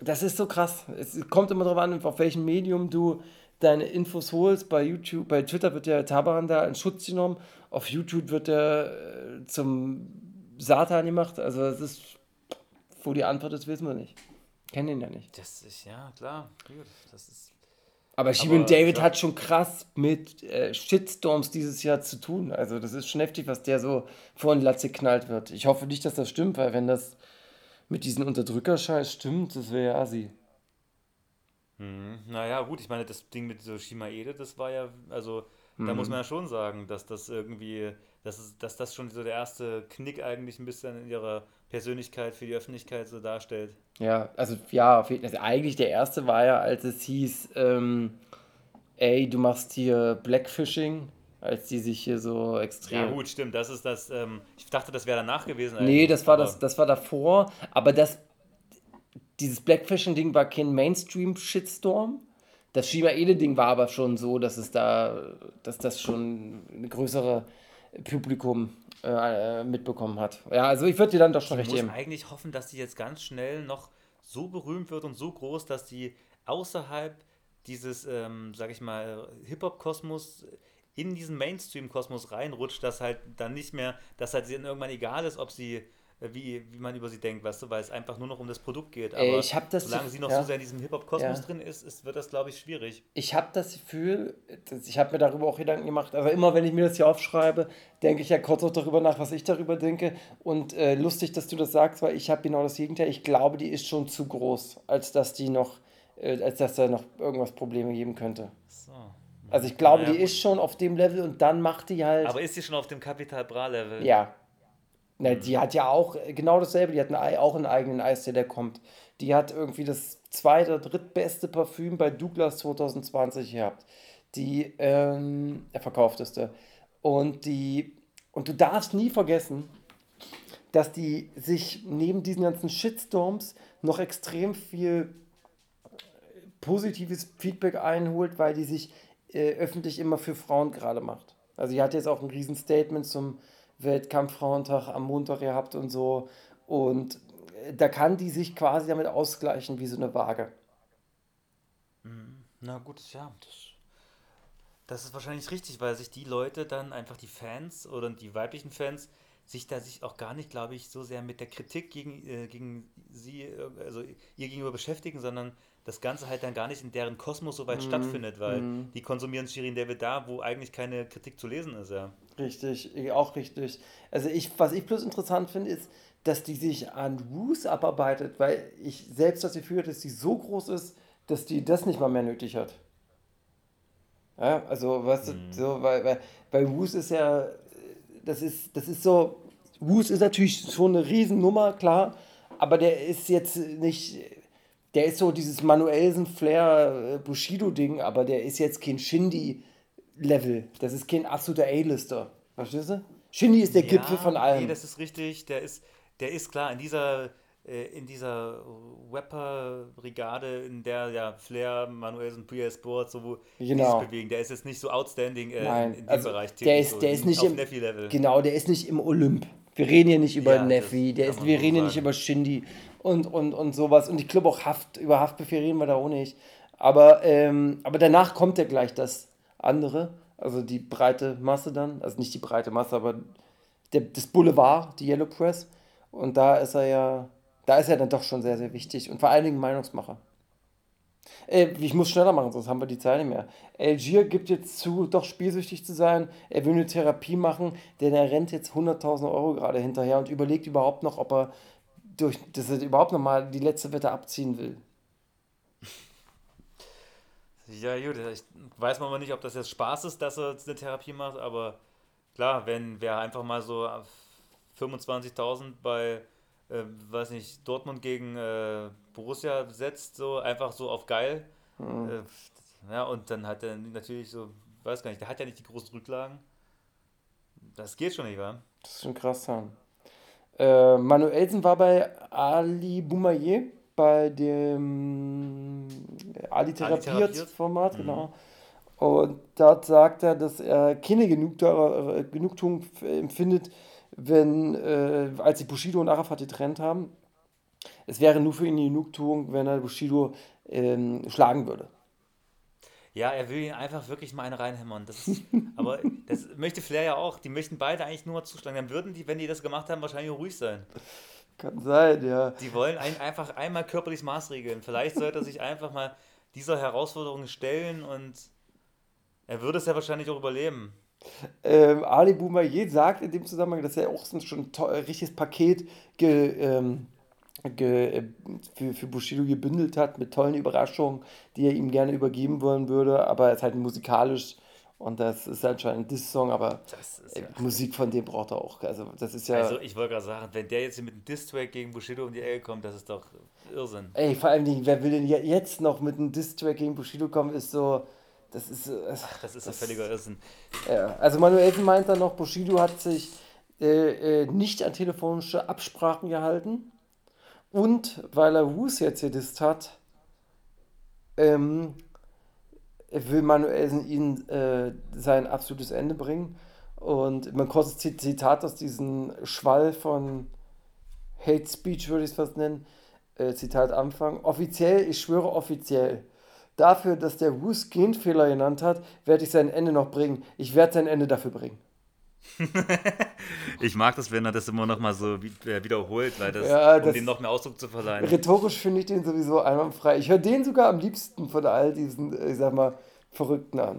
[SPEAKER 6] das ist so krass. Es kommt immer darauf an, auf welchem Medium du deine Infos holst. Bei YouTube, bei Twitter wird der Tabaran da in Schutz genommen. Auf YouTube wird er äh, zum Satan gemacht. Also es ist, wo die Antwort ist, wissen wir nicht. Kennen ihn ja nicht.
[SPEAKER 7] Das ist, ja, klar. Gut, das ist.
[SPEAKER 6] Aber Shirin David
[SPEAKER 7] ja.
[SPEAKER 6] hat schon krass mit äh, Shitstorms dieses Jahr zu tun. Also das ist schon heftig, was der so vor den Latze knallt wird. Ich hoffe nicht, dass das stimmt, weil wenn das mit diesem Unterdrückerscheiß stimmt, das wäre ja assi.
[SPEAKER 7] Mhm. Naja, gut, ich meine, das Ding mit so Shimaede, das war ja, also da muss man ja schon sagen, dass das irgendwie, dass, es, dass das schon so der erste Knick eigentlich ein bisschen in ihrer Persönlichkeit für die Öffentlichkeit so darstellt.
[SPEAKER 6] Ja, also ja, also eigentlich der erste war ja, als es hieß, ähm, ey, du machst hier Blackfishing, als die sich hier so extrem.
[SPEAKER 7] Ja, gut, stimmt, das ist das, ähm, ich dachte, das wäre danach gewesen.
[SPEAKER 6] Nee,
[SPEAKER 7] eigentlich,
[SPEAKER 6] das war das, das war davor, aber das, dieses Blackfishing-Ding war kein Mainstream-Shitstorm. Das Shiba-Ede-Ding war aber schon so, dass es da, dass das schon ein größere Publikum äh, mitbekommen hat. Ja, also ich würde dir dann doch schon
[SPEAKER 7] Ich
[SPEAKER 6] recht
[SPEAKER 7] muss
[SPEAKER 6] geben.
[SPEAKER 7] eigentlich hoffen, dass sie jetzt ganz schnell noch so berühmt wird und so groß, dass sie außerhalb dieses, ähm, sag ich mal, Hip-Hop-Kosmos in diesen Mainstream-Kosmos reinrutscht, dass halt dann nicht mehr, dass halt ihnen irgendwann egal ist, ob sie, äh, wie, wie man über sie denkt, weißt du, weil es einfach nur noch um das Produkt geht. Aber
[SPEAKER 6] Ey, ich das
[SPEAKER 7] solange
[SPEAKER 6] so-
[SPEAKER 7] sie noch
[SPEAKER 6] ja.
[SPEAKER 7] so sehr in diesem Hip-Hop-Kosmos
[SPEAKER 6] Ja.
[SPEAKER 7] drin ist, ist, wird das, glaube ich, schwierig.
[SPEAKER 6] Ich habe das Gefühl, ich habe mir darüber auch Gedanken gemacht, aber immer wenn ich mir das hier aufschreibe, denke ich ja kurz auch darüber nach, was ich darüber denke. Und äh, lustig, dass du das sagst, weil ich habe genau das Gegenteil. Ich glaube, die ist schon zu groß, als dass die noch, äh, als dass da noch irgendwas Probleme geben könnte.
[SPEAKER 7] So.
[SPEAKER 6] Also ich glaube,
[SPEAKER 7] Naja,
[SPEAKER 6] die ist schon auf dem Level und dann macht die halt.
[SPEAKER 7] Aber ist sie schon auf dem Capital Bra-Level?
[SPEAKER 6] Ja. Na, die hat ja auch äh, genau dasselbe. Die hat einen, Ei- auch einen eigenen Eistee, der kommt. Die hat irgendwie das zweite, drittbeste Parfüm bei Douglas 2020 gehabt. Die ähm, er verkaufteste. Und die und du darfst nie vergessen, dass die sich neben diesen ganzen Shitstorms noch extrem viel positives Feedback einholt, weil die sich äh, öffentlich immer für Frauen gerade macht. Also sie hat jetzt auch ein Riesenstatement zum Weltkampffrauentag am Montag gehabt und so. Und äh, da kann die sich quasi damit ausgleichen wie so eine Waage.
[SPEAKER 7] Na gut, ja, das, das ist wahrscheinlich richtig, weil sich die Leute dann einfach die Fans oder die weiblichen Fans sich da sich auch gar nicht, glaube ich, so sehr mit der Kritik gegen, äh, gegen sie, äh, also ihr gegenüber beschäftigen, sondern das Ganze halt dann gar nicht in deren Kosmos so weit stattfindet, weil die konsumieren Shirin David da, wo eigentlich keine Kritik zu lesen ist, ja.
[SPEAKER 6] Richtig, auch richtig. Also ich, was ich bloß interessant finde, ist, dass die sich an Roos abarbeitet, weil ich selbst das Gefühl habe, dass die so groß ist, dass die das nicht mal mehr nötig hat. Ja, also, weißt du, so, weil, weil, weil Roos ist ja, das ist, das ist so, Roos ist natürlich schon eine Riesennummer, klar, aber der ist jetzt nicht, der ist so dieses Manuelsen-Flair äh, Bushido-Ding, aber der ist jetzt kein Shindy-Level. Das ist kein absoluter A-Lister. Verstehst du? Shindy ist der Gipfel von allem.
[SPEAKER 7] Nee, das ist richtig. Der ist, der ist klar in dieser, äh, in dieser Rapper-Brigade, in der ja Flair, Manuelsen, PA Sports, so wo
[SPEAKER 6] Genau.
[SPEAKER 7] sich bewegen. Der ist jetzt nicht so outstanding äh,
[SPEAKER 6] Nein,
[SPEAKER 7] in, in dem
[SPEAKER 6] also
[SPEAKER 7] Bereich
[SPEAKER 6] der ist,
[SPEAKER 7] so
[SPEAKER 6] der ist nicht im
[SPEAKER 7] Neffi-Level.
[SPEAKER 6] Genau, der ist nicht im Olymp. Wir reden hier nicht über
[SPEAKER 7] Ja,
[SPEAKER 6] Neffi, der ist, wir reden hier nicht über Shindy und, und, und sowas. Und ich glaube auch Haft, über Haftbefehl reden wir da auch nicht. Aber, ähm, aber danach kommt ja gleich das andere, also die breite Masse dann, also nicht die breite Masse, aber der, das Boulevard, die Yellow Press. Und da ist er ja, da ist er dann doch schon sehr, sehr wichtig und vor allen Dingen Meinungsmacher. Äh, ich muss schneller machen, sonst haben wir die Zeit nicht mehr. Algier gibt jetzt zu, doch spielsüchtig zu sein. Er will eine Therapie machen, denn er rennt jetzt 100.000 Euro gerade hinterher und überlegt überhaupt noch, ob er durch, dass er überhaupt noch mal die letzte Wette abziehen will.
[SPEAKER 7] Ja, gut, ich weiß man aber nicht, ob das jetzt Spaß ist, dass er eine Therapie macht, aber klar, wenn wer einfach mal so auf 25.000 bei, äh, weiß nicht, Dortmund gegen äh, Borussia setzt, so einfach so auf geil, äh, ja, und dann hat er natürlich so, weiß gar nicht, der hat ja nicht die großen Rücklagen. Das geht schon nicht, wa?
[SPEAKER 6] Das ist schon krass. Ja. Äh, Manuelsen war bei Ali Boumaier, bei dem Ali
[SPEAKER 7] therapiert?
[SPEAKER 6] therapiert Format, genau. Und dort sagt er, dass er keine Genugtuung, äh, Genugtuung empfindet, wenn, äh, als sie Bushido und Arafat getrennt haben. Es wäre nur für ihn eine Genugtuung, wenn er Bushido ähm, schlagen würde.
[SPEAKER 7] Ja, er will ihn einfach wirklich mal eine reinhämmern. Das ist, *laughs* aber das möchte Flair ja auch. Die möchten beide eigentlich nur zuschlagen. Dann würden die, wenn die das gemacht haben, wahrscheinlich ruhig sein.
[SPEAKER 6] Kann sein, ja.
[SPEAKER 7] Die wollen ein, einfach einmal körperlich maßregeln. Vielleicht sollte er sich einfach mal dieser Herausforderung stellen und er würde es ja wahrscheinlich auch überleben.
[SPEAKER 6] Ähm, Ali Boumaier sagt in dem Zusammenhang, dass er auch schon ein to- richtiges Paket ge, ähm, ge, äh, für, für Bushido gebündelt hat mit tollen Überraschungen, die er ihm gerne übergeben wollen würde, aber es ist halt musikalisch und das ist anscheinend ein Diss-Song, aber
[SPEAKER 7] Das ja-
[SPEAKER 6] Musik von dem braucht er auch. Also das ist ja...
[SPEAKER 7] Also ich wollte gerade sagen, wenn der jetzt hier mit einem Diss-Track gegen Bushido um die Ecke kommt, das ist doch Irrsinn.
[SPEAKER 6] Ey, vor allem, wer will denn je- jetzt noch mit einem Diss-Track gegen Bushido kommen, ist so... Das ist... äh,
[SPEAKER 7] Das ist ein völliger Irrsinn.
[SPEAKER 6] Ja, also Manuelsen meint dann noch, Bushido hat sich äh, äh, nicht an telefonische Absprachen gehalten und weil er Wus jetzt gedisst hat, ähm, will Manuelsen ihn äh, sein absolutes Ende bringen. Und mein kurzes Zit- Zitat aus diesem Schwall von Hate Speech, würde ich es fast nennen. Äh, Zitat Anfang. Offiziell, ich schwöre offiziell. Dafür, dass der Wus Genfehler genannt hat, werde ich sein Ende noch bringen. Ich werde sein Ende dafür bringen. *laughs*
[SPEAKER 7] Ich mag das, wenn er das immer noch mal so äh, wiederholt, weil das,
[SPEAKER 6] Ja,
[SPEAKER 7] um
[SPEAKER 6] das-
[SPEAKER 7] dem noch mehr Ausdruck zu verleihen.
[SPEAKER 6] Rhetorisch finde ich den sowieso einwandfrei. Ich höre den sogar am liebsten von all diesen, äh, ich sag mal, Verrückten an.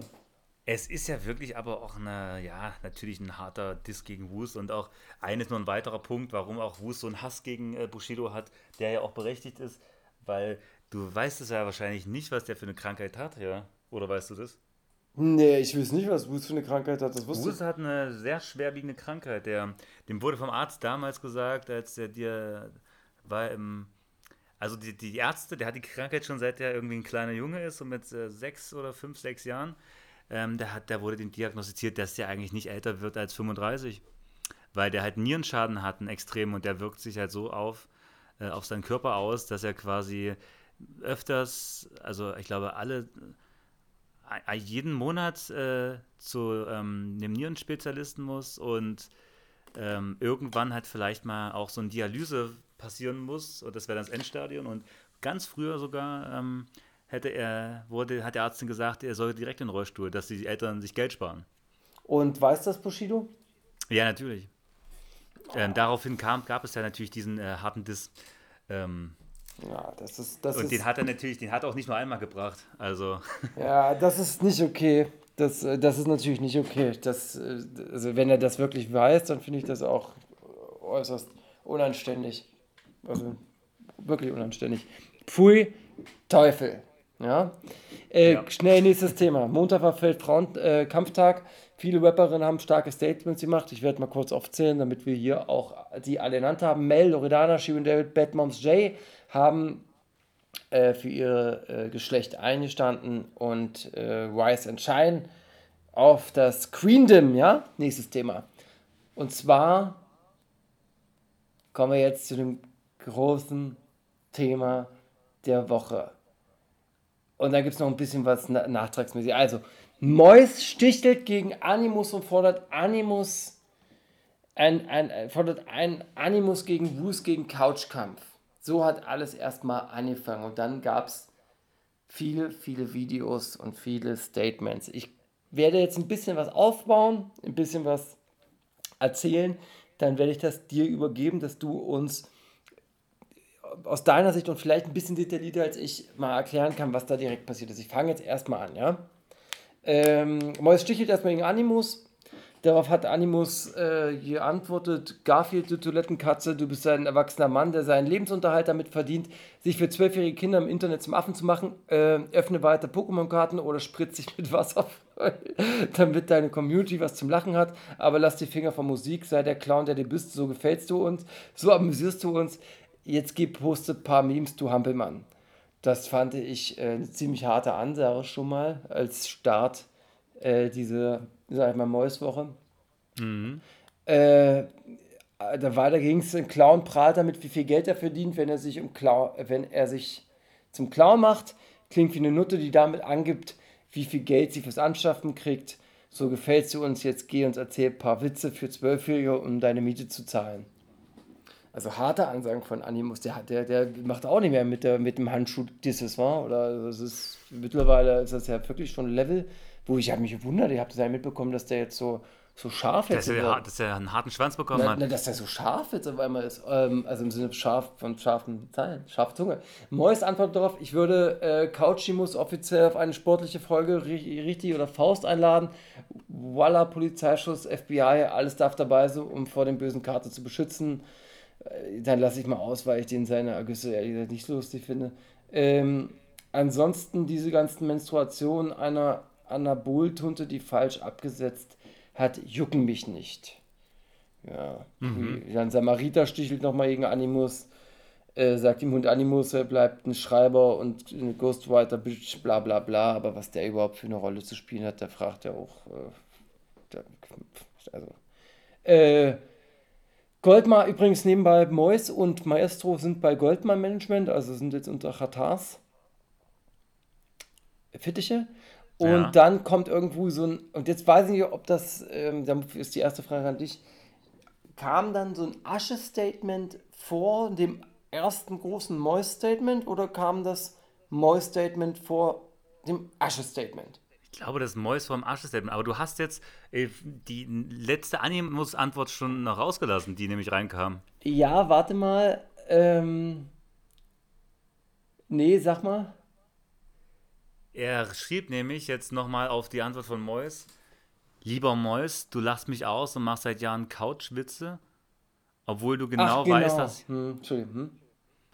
[SPEAKER 7] Es ist ja wirklich aber auch eine, ja, natürlich ein harter Diss gegen Wus und auch eines nur ein weiterer Punkt, warum auch Wus so einen Hass gegen äh, Bushido hat, der ja auch berechtigt ist, weil du weißt es ja wahrscheinlich nicht, was der für eine Krankheit hat, ja? Oder weißt du das?
[SPEAKER 6] Nee, ich weiß nicht, was Wus für eine Krankheit hat. Das wusste
[SPEAKER 7] Wus hat eine sehr schwerwiegende Krankheit. Der, dem wurde vom Arzt damals gesagt, als er dir war im. Also die, die Ärzte, der hat die Krankheit schon seit er irgendwie ein kleiner Junge ist, so mit äh, sechs oder fünf, sechs Jahren. Ähm, der, hat, der wurde dem diagnostiziert, dass der eigentlich nicht älter wird als 35. Weil der halt Nierenschaden hat, einen extrem, und der wirkt sich halt so auf, äh, auf seinen Körper aus, dass er quasi öfters, also ich glaube alle jeden Monat äh, zu ähm, einem Nierenspezialisten muss und ähm, irgendwann halt vielleicht mal auch so eine Dialyse passieren muss und das wäre dann das Endstadion und ganz früher sogar ähm, hätte er, wurde, hat der Arzt gesagt, er soll direkt in den Rollstuhl, dass die Eltern sich Geld sparen.
[SPEAKER 6] Und weiß das Bushido?
[SPEAKER 7] Ja, natürlich. Ähm, daraufhin kam, gab es ja natürlich diesen äh, harten Diss. Ähm,
[SPEAKER 6] Ja, das ist, das
[SPEAKER 7] und
[SPEAKER 6] ist,
[SPEAKER 7] den hat er natürlich, den hat er auch nicht nur einmal gebracht. Also, *laughs*
[SPEAKER 6] ja, das ist nicht okay. Das, äh, das ist natürlich nicht okay. Das, äh, also wenn er das wirklich weiß, dann finde ich das auch äußerst unanständig. Also wirklich unanständig. Pfui, Teufel. Ja. Äh,
[SPEAKER 7] Ja.
[SPEAKER 6] Schnell nächstes Thema. Montag war Weltfrauenkampftag. Äh, Kampftag. Viele Rapperinnen haben starke Statements gemacht. Ich werde mal kurz aufzählen, damit wir hier auch die alle genannt haben. Mel, Loredana, Shirin David, Bad Moms J haben äh, für ihr äh, Geschlecht eingestanden und äh, Rise and Shine auf das Queendom, ja? Nächstes Thema. Und zwar kommen wir jetzt zu dem großen Thema der Woche. Und da gibt es noch ein bisschen was na nachtragsmäßig. Also, Mois stichelt gegen Animus und fordert Animus, ein, ein- fordert ein Animus gegen Wus gegen Couchkampf. So hat alles erstmal angefangen. Und dann gab es viele, viele Videos und viele Statements. Ich werde jetzt ein bisschen was aufbauen, ein bisschen was erzählen. Dann werde ich das dir übergeben, dass du uns aus deiner Sicht und vielleicht ein bisschen detaillierter als ich mal erklären kann, was da direkt passiert ist. Ich fange jetzt erstmal an, ja. Ähm, Mois stichelt erstmal gegen Animus. Darauf hat Animus äh, geantwortet: Garfield, du Toilettenkatze, du bist ein erwachsener Mann, der seinen Lebensunterhalt damit verdient, sich für zwölfjährige Kinder im Internet zum Affen zu machen. Äh, öffne weiter Pokémon-Karten oder spritz dich mit Wasser voll, *laughs* damit deine Community was zum Lachen hat. Aber lass die Finger von Musik, sei der Clown, der du bist, so gefällst du uns, so amüsierst du uns. Jetzt geh, poste paar Memes, du Hampelmann. Das fand ich äh, eine ziemlich harte Ansage schon mal als Start äh, diese, sag ich mal, Mäuswoche. Äh, da weiter ging es, ein Clown prahlt damit, wie viel Geld er verdient, wenn er sich, um Clown, wenn er sich zum Clown macht. Klingt wie eine Nutte, die damit angibt, wie viel Geld sie fürs Anschaffen kriegt. So gefällst du uns, jetzt geh und erzähl ein paar Witze für Zwölfjährige, um deine Miete zu zahlen. Also harte Ansagen von Animus, der, der, der macht auch nicht mehr mit, der, mit dem Handschuh dieses, war? Oder das ist mittlerweile ist das ja wirklich schon ein Level, wo ich habe mich gewundert, ich habe das ja mitbekommen, dass der jetzt so, so scharf
[SPEAKER 7] Dass
[SPEAKER 6] jetzt
[SPEAKER 7] er,
[SPEAKER 6] wird.
[SPEAKER 7] dass er einen harten Schwanz bekommen
[SPEAKER 6] Na,
[SPEAKER 7] hat.
[SPEAKER 6] na, dass der so scharf jetzt auf einmal ist. Ähm, also im Sinne scharf von scharfen Zahlen, scharfe Zunge. Mois antwortet darauf, ich würde äh, Couchimus offiziell auf eine sportliche Folge ri- richtig oder Faust einladen. Voila, Polizeischuss, FBI, alles darf dabei sein, um vor den bösen Karte zu beschützen. Äh, Dann lasse ich mal aus, weil ich den seine Ergüsse ehrlich gesagt nicht so lustig finde. Ähm, ansonsten diese ganzen Menstruationen einer Anaboltunte, die falsch abgesetzt hat, jucken mich nicht. Ja. Wie- Dann Samariter stichelt nochmal gegen Animus, äh, sagt dem Hund Animus, er bleibt ein Schreiber und ein Ghostwriter, bitch, bla bla bla. Aber was der überhaupt für eine Rolle zu spielen hat, da fragt er auch. Äh, der, also. Äh, Goldmar übrigens nebenbei, Mois und Maestro sind bei Goldmar Management, also sind jetzt unter Chatars Fittiche. Und
[SPEAKER 7] Ja.
[SPEAKER 6] dann kommt irgendwo so ein, und jetzt weiß ich nicht, ob das, ähm, dann ist die erste Frage an dich, kam dann so ein Asche-Statement vor dem ersten großen Mois-Statement oder kam das Mois-Statement vor dem Asche-Statement?
[SPEAKER 7] Ich glaube, das Mäus vom Asche-Statement. Aber du hast jetzt äh, die letzte Animus-Antwort schon noch rausgelassen, die nämlich reinkam.
[SPEAKER 6] Ja, warte mal. Ähm, nee, sag mal.
[SPEAKER 7] Er schrieb nämlich jetzt nochmal auf die Antwort von Mois. Lieber Mois, du lachst mich aus und machst seit Jahren Couchwitze, obwohl du genau,
[SPEAKER 6] Ach,
[SPEAKER 7] weißt, dass
[SPEAKER 6] Hm. Hm?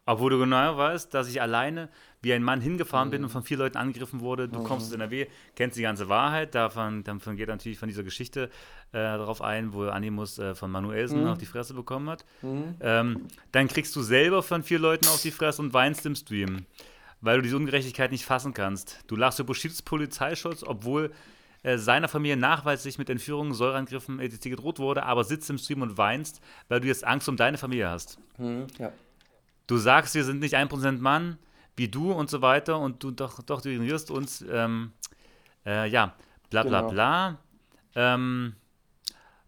[SPEAKER 7] obwohl du genau weißt, dass ich alleine wie ein Mann hingefahren bin und von vier Leuten angegriffen wurde. Du kommst aus NRW, kennst die ganze Wahrheit. Davon, davon geht natürlich von dieser Geschichte äh, darauf ein, wo Animus äh, von Manuelsen
[SPEAKER 6] Mhm.
[SPEAKER 7] auf die Fresse bekommen hat. Ähm, dann kriegst du selber von vier Leuten auf die Fresse und weinst im Stream, weil du diese Ungerechtigkeit nicht fassen kannst. Du lachst über Bushidos Polizeischutz, obwohl äh, seiner Familie nachweislich mit Entführungen, Säureangriffen etc. gedroht wurde, aber sitzt im Stream und weinst, weil du jetzt Angst um deine Familie hast.
[SPEAKER 6] Hm, ja.
[SPEAKER 7] Du sagst, wir sind nicht 1% Mann, wie du und so weiter und du doch, doch du ignorierst uns. Ähm, äh, ja, bla bla
[SPEAKER 6] Genau.
[SPEAKER 7] bla. Ähm,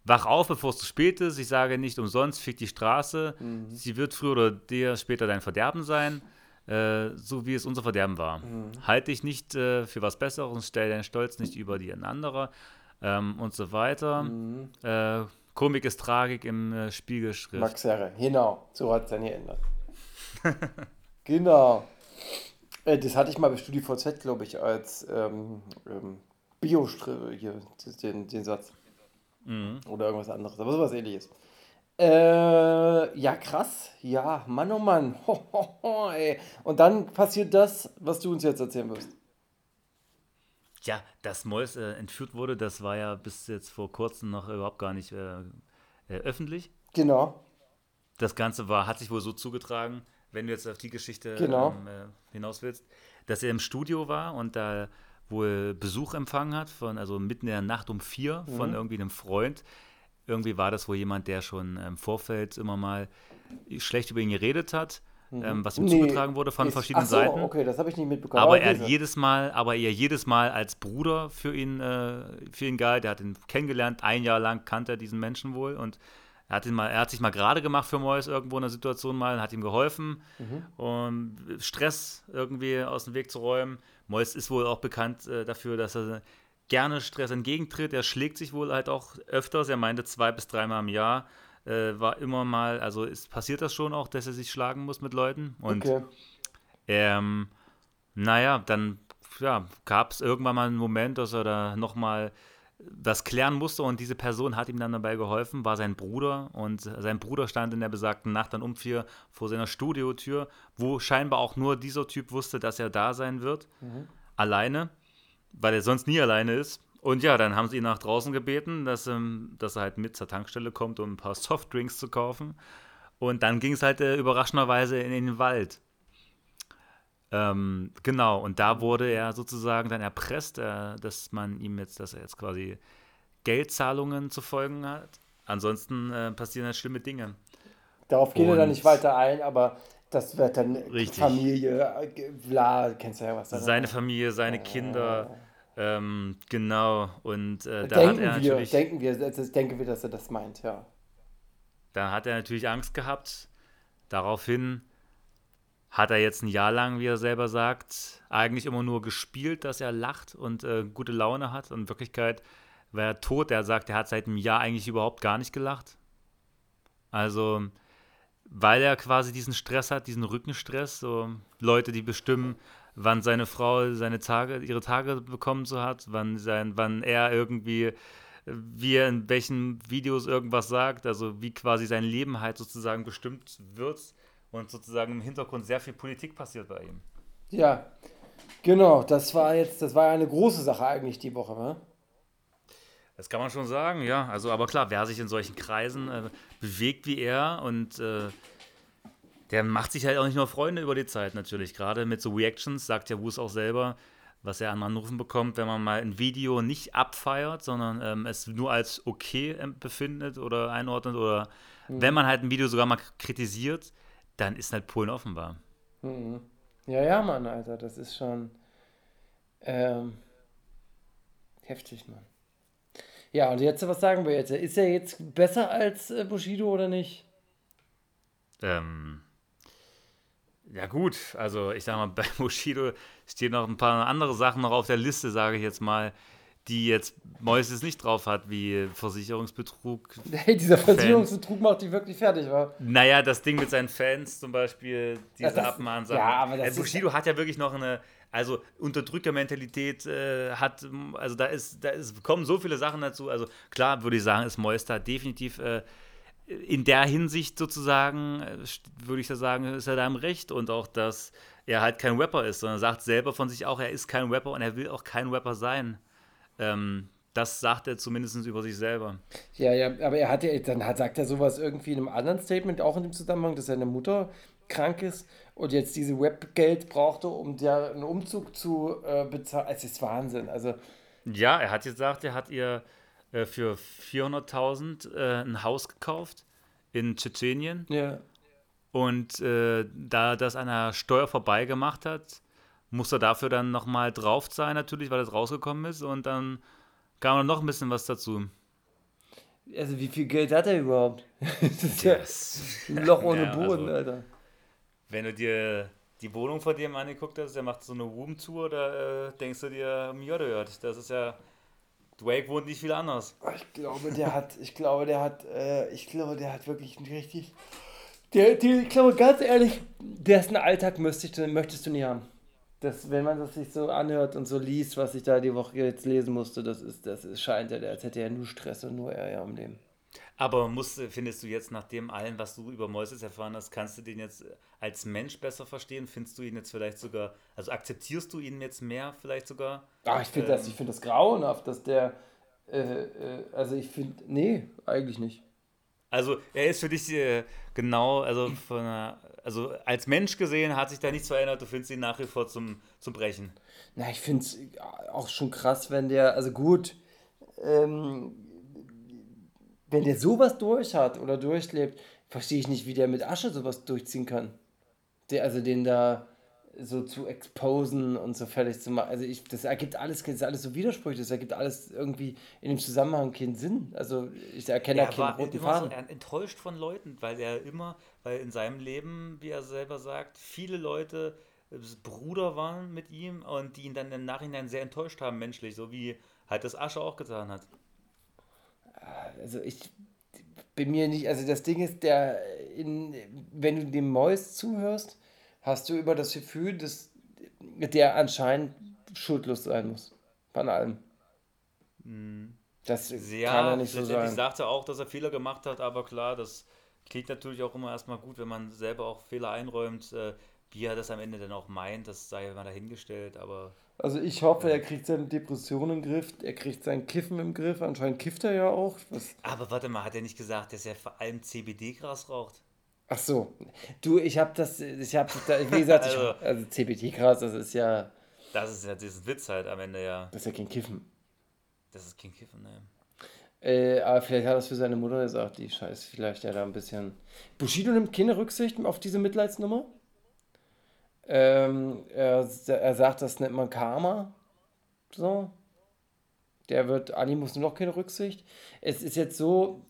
[SPEAKER 7] wach auf, bevor es zu spät ist. Ich sage nicht umsonst, fick die Straße.
[SPEAKER 6] Mhm.
[SPEAKER 7] Sie wird früher oder dir später dein Verderben sein, äh, so wie es unser Verderben war.
[SPEAKER 6] Mhm.
[SPEAKER 7] Halt dich nicht äh, für was Besseres, stell deinen Stolz nicht über die anderer ähm, und so weiter.
[SPEAKER 6] Mhm.
[SPEAKER 7] Äh, Komik ist Tragik im äh, Spiegelschrift.
[SPEAKER 6] Max Herre, genau. So hat es dann geändert. *laughs* genau. Äh, das hatte ich mal bei StudiVZ, glaube ich, als ähm, ähm, bio hier, den, den Satz.
[SPEAKER 7] Mhm.
[SPEAKER 6] Oder irgendwas anderes, aber sowas ähnliches. Äh, ja, krass. Ja, Mann, oh Mann. *laughs* Ho, ho, ho, ey. Und dann passiert das, was du uns jetzt erzählen wirst.
[SPEAKER 7] Ja, dass Mois äh, entführt wurde, das war ja bis jetzt vor kurzem noch überhaupt gar nicht äh, äh, öffentlich.
[SPEAKER 6] Genau.
[SPEAKER 7] Das Ganze war, hat sich wohl so zugetragen, wenn du jetzt auf die Geschichte
[SPEAKER 6] Genau.
[SPEAKER 7] ähm, äh, hinaus willst, dass er im Studio war und da wohl Besuch empfangen hat, von, also mitten in der Nacht um vier von
[SPEAKER 6] Mhm.
[SPEAKER 7] irgendwie einem Freund. Irgendwie war das wohl jemand, der schon im Vorfeld immer mal schlecht über ihn geredet hat, ähm, was ihm
[SPEAKER 6] Mhm. Nee,
[SPEAKER 7] zugetragen wurde von
[SPEAKER 6] ist-
[SPEAKER 7] verschiedenen
[SPEAKER 6] so,
[SPEAKER 7] Seiten.
[SPEAKER 6] okay, das habe ich nicht mitbekommen.
[SPEAKER 7] Aber
[SPEAKER 6] okay,
[SPEAKER 7] er
[SPEAKER 6] so.
[SPEAKER 7] jedes Mal, aber er jedes Mal als Bruder für ihn, äh, für ihn galt. Er hat ihn kennengelernt, ein Jahr lang kannte er diesen Menschen wohl und er hat, ihn mal, er hat sich mal gerade gemacht für Mois irgendwo in einer Situation mal, hat ihm geholfen, um Stress irgendwie aus dem Weg zu räumen. Mois ist wohl auch bekannt äh, dafür, dass er gerne Stress entgegentritt. Er schlägt sich wohl halt auch öfters. Er meinte zwei bis dreimal im Jahr. Äh, war immer mal, also ist, passiert das schon auch, dass er sich schlagen muss mit Leuten. Und
[SPEAKER 6] Okay.
[SPEAKER 7] ähm, naja, dann ja, gab es irgendwann mal einen Moment, dass er da nochmal das klären musste und diese Person hat ihm dann dabei geholfen, war sein Bruder und sein Bruder stand in der besagten Nacht dann um vier vor seiner Studiotür, wo scheinbar auch nur dieser Typ wusste, dass er da sein wird, alleine, weil er sonst nie alleine ist. Und ja, dann haben sie ihn nach draußen gebeten, dass, ähm, dass er halt mit zur Tankstelle kommt, um ein paar *laughs* Softdrinks zu kaufen. Und dann ging es halt äh, überraschenderweise in, in den Wald. Ähm, genau, und da wurde er sozusagen dann erpresst, äh, dass man ihm jetzt, dass er jetzt quasi Geldzahlungen zu folgen hat. Ansonsten äh, passieren halt schlimme Dinge.
[SPEAKER 6] Darauf geht er dann
[SPEAKER 7] Und-
[SPEAKER 6] nicht weiter ein, aber das wird dann
[SPEAKER 7] Richtig.
[SPEAKER 6] Familie, bla, kennst du ja was da
[SPEAKER 7] Seine Familie, seine Kinder, ähm, genau. Und äh, da
[SPEAKER 6] denken
[SPEAKER 7] hat er
[SPEAKER 6] wir,
[SPEAKER 7] natürlich,
[SPEAKER 6] denken wir, das denken wir, dass er das meint, ja.
[SPEAKER 7] da hat er natürlich Angst gehabt, Daraufhin hat er jetzt ein Jahr lang, wie er selber sagt, eigentlich immer nur gespielt, dass er lacht und äh, gute Laune hat. Und in Wirklichkeit war er tot. Er sagt, er hat seit einem Jahr eigentlich überhaupt gar nicht gelacht. Also, weil er quasi diesen Stress hat, diesen Rückenstress, so Leute, die bestimmen, wann seine Frau seine Tage, ihre Tage bekommen so hat, wann, sein, wann er irgendwie, wie er in welchen Videos irgendwas sagt, also wie quasi sein Leben halt sozusagen bestimmt wird und sozusagen im Hintergrund sehr viel Politik passiert bei ihm.
[SPEAKER 6] Ja, genau. Das war jetzt, das war eine große Sache eigentlich die Woche, ne?
[SPEAKER 7] Das kann man schon sagen, ja. Also, aber klar, wer sich in solchen Kreisen äh, bewegt wie er und äh, der macht sich halt auch nicht nur Freunde über die Zeit natürlich. Gerade mit so Reactions sagt ja Wus auch selber, was er an Anrufen bekommt, wenn man mal ein Video nicht abfeiert, sondern ähm, es nur als okay befindet oder einordnet oder mhm. wenn man halt ein Video sogar mal kritisiert, dann ist halt Polen offenbar.
[SPEAKER 6] Mhm. Ja, ja, Mann, Alter, das ist schon ähm, heftig, Mann. Ja, und jetzt, was sagen wir jetzt? Ist er jetzt besser als äh, Bushido oder nicht?
[SPEAKER 7] Ähm, ja gut, also ich sag mal, *laughs* bei Bushido stehen noch ein paar andere Sachen noch auf der Liste, sage ich jetzt mal, die jetzt Moises nicht drauf hat, wie Versicherungsbetrug. *laughs*
[SPEAKER 6] Hey, dieser Versicherungsbetrug macht die wirklich fertig, wa?
[SPEAKER 7] Naja, das Ding mit seinen Fans zum Beispiel, diese
[SPEAKER 6] das,
[SPEAKER 7] Abmahnsachen.
[SPEAKER 6] Ja, aber das
[SPEAKER 7] äh, Bushido hat ja wirklich noch eine, also Unterdrückermentalität äh, hat, also da ist, da ist, kommen so viele Sachen dazu. Also klar würde ich sagen, ist Mois da definitiv äh, in der Hinsicht sozusagen, äh, würde ich da sagen, ist er da im Recht und auch, dass er halt kein Rapper ist, sondern sagt selber von sich auch, er ist kein Rapper und er will auch kein Rapper sein. Ähm, das sagt er zumindest über sich selber.
[SPEAKER 6] Ja, ja, aber er hat ja, dann hat, sagt er sowas irgendwie in einem anderen Statement, auch in dem Zusammenhang, dass seine Mutter krank ist und jetzt diese Webgeld brauchte, um der einen Umzug zu äh, bezahlen. Es ist Wahnsinn. Also,
[SPEAKER 7] ja, er hat gesagt, er hat ihr äh, für 400.000 äh, ein Haus gekauft in Tschetschenien.
[SPEAKER 6] Ja.
[SPEAKER 7] Und äh, da das an der Steuer vorbeigemacht hat, muss er dafür dann nochmal drauf zahlen, natürlich, weil es rausgekommen ist. Und dann kam noch ein bisschen was dazu.
[SPEAKER 6] Also, wie viel Geld hat er überhaupt? *laughs* das ist ja ein Loch ohne ja, Boden, also, Alter.
[SPEAKER 7] Wenn du dir die Wohnung von dem angeguckt hast, der macht so eine Roomtour, da äh, denkst du dir, Mjörde, das ist ja. Drake wohnt nicht viel anders.
[SPEAKER 6] Ich glaube, der hat, ich glaube, der hat, äh, ich glaube, der hat wirklich ein richtig. Der, der, ich glaube, ganz ehrlich, der ist ein Alltag, möchtest du, möchtest du nie haben das, wenn man das sich so anhört und so liest, was ich da die Woche jetzt lesen musste, das ist, das ist, scheint ja, als hätte er nur Stress und nur er ja am Leben.
[SPEAKER 7] Aber musst, findest du jetzt nach dem allen, was du über Moises erfahren hast, kannst du den jetzt als Mensch besser verstehen? Findest du ihn jetzt vielleicht sogar, also akzeptierst du ihn jetzt mehr vielleicht sogar?
[SPEAKER 6] Ach, ich finde ähm, das, ich das grauenhaft, dass der, äh, äh, also ich finde, nee, eigentlich nicht.
[SPEAKER 7] Also er ist für dich äh, genau, also von einer also als Mensch gesehen hat sich da nichts verändert. Du findest ihn nach wie vor zum, zum Brechen.
[SPEAKER 6] Na, ich finde es auch schon krass, wenn der, also gut, ähm, wenn der sowas durch hat oder durchlebt, verstehe ich nicht, wie der mit Asche sowas durchziehen kann. Der, also den da so zu exposen und so fertig zu machen. Also ich, das ergibt alles, das ist alles so Widersprüche, das ergibt alles irgendwie in dem Zusammenhang keinen Sinn. Also ich erkenne
[SPEAKER 7] er da keinen roten Faden. So, er enttäuscht von Leuten, weil er immer, weil in seinem Leben, wie er selber sagt, viele Leute äh, Bruder waren mit ihm und die ihn dann im Nachhinein sehr enttäuscht haben menschlich, so wie halt das Asche auch getan hat.
[SPEAKER 6] Also ich bin mir nicht, also das Ding ist, der in, wenn du dem Mäus zuhörst, hast du immer das Gefühl, dass der anscheinend schuldlos sein muss. Von allem.
[SPEAKER 7] Mhm.
[SPEAKER 6] Das ja, kann ja nicht so sein.
[SPEAKER 7] Ich sagte auch, dass er Fehler gemacht hat, aber klar, das klingt natürlich auch immer erstmal gut, wenn man selber auch Fehler einräumt. Äh, wie er das am Ende dann auch meint, das sei mal dahingestellt, aber.
[SPEAKER 6] Also ich hoffe, er kriegt seine Depression im Griff, er kriegt sein Kiffen im Griff, anscheinend kifft er ja auch. Was
[SPEAKER 7] aber warte mal, hat er nicht gesagt, dass er vor allem CBD-Gras raucht?
[SPEAKER 6] Ach so. Du, ich habe das, ich habe, wie gesagt, *laughs* also, ich, also CBT-Gras, das ist ja.
[SPEAKER 7] Das ist ja dieses Witz halt am Ende, ja.
[SPEAKER 6] Das ist ja kein Kiffen.
[SPEAKER 7] Das ist kein Kiffen, ne.
[SPEAKER 6] Äh, aber vielleicht hat er es für seine Mutter gesagt, die scheiße, vielleicht ja da ein bisschen. Bushido nimmt keine Rücksicht auf diese Mitleidsnummer. Ähm, er, er sagt, das nennt man Karma. So. Der wird, Animus nur noch keine Rücksicht. Es ist jetzt so,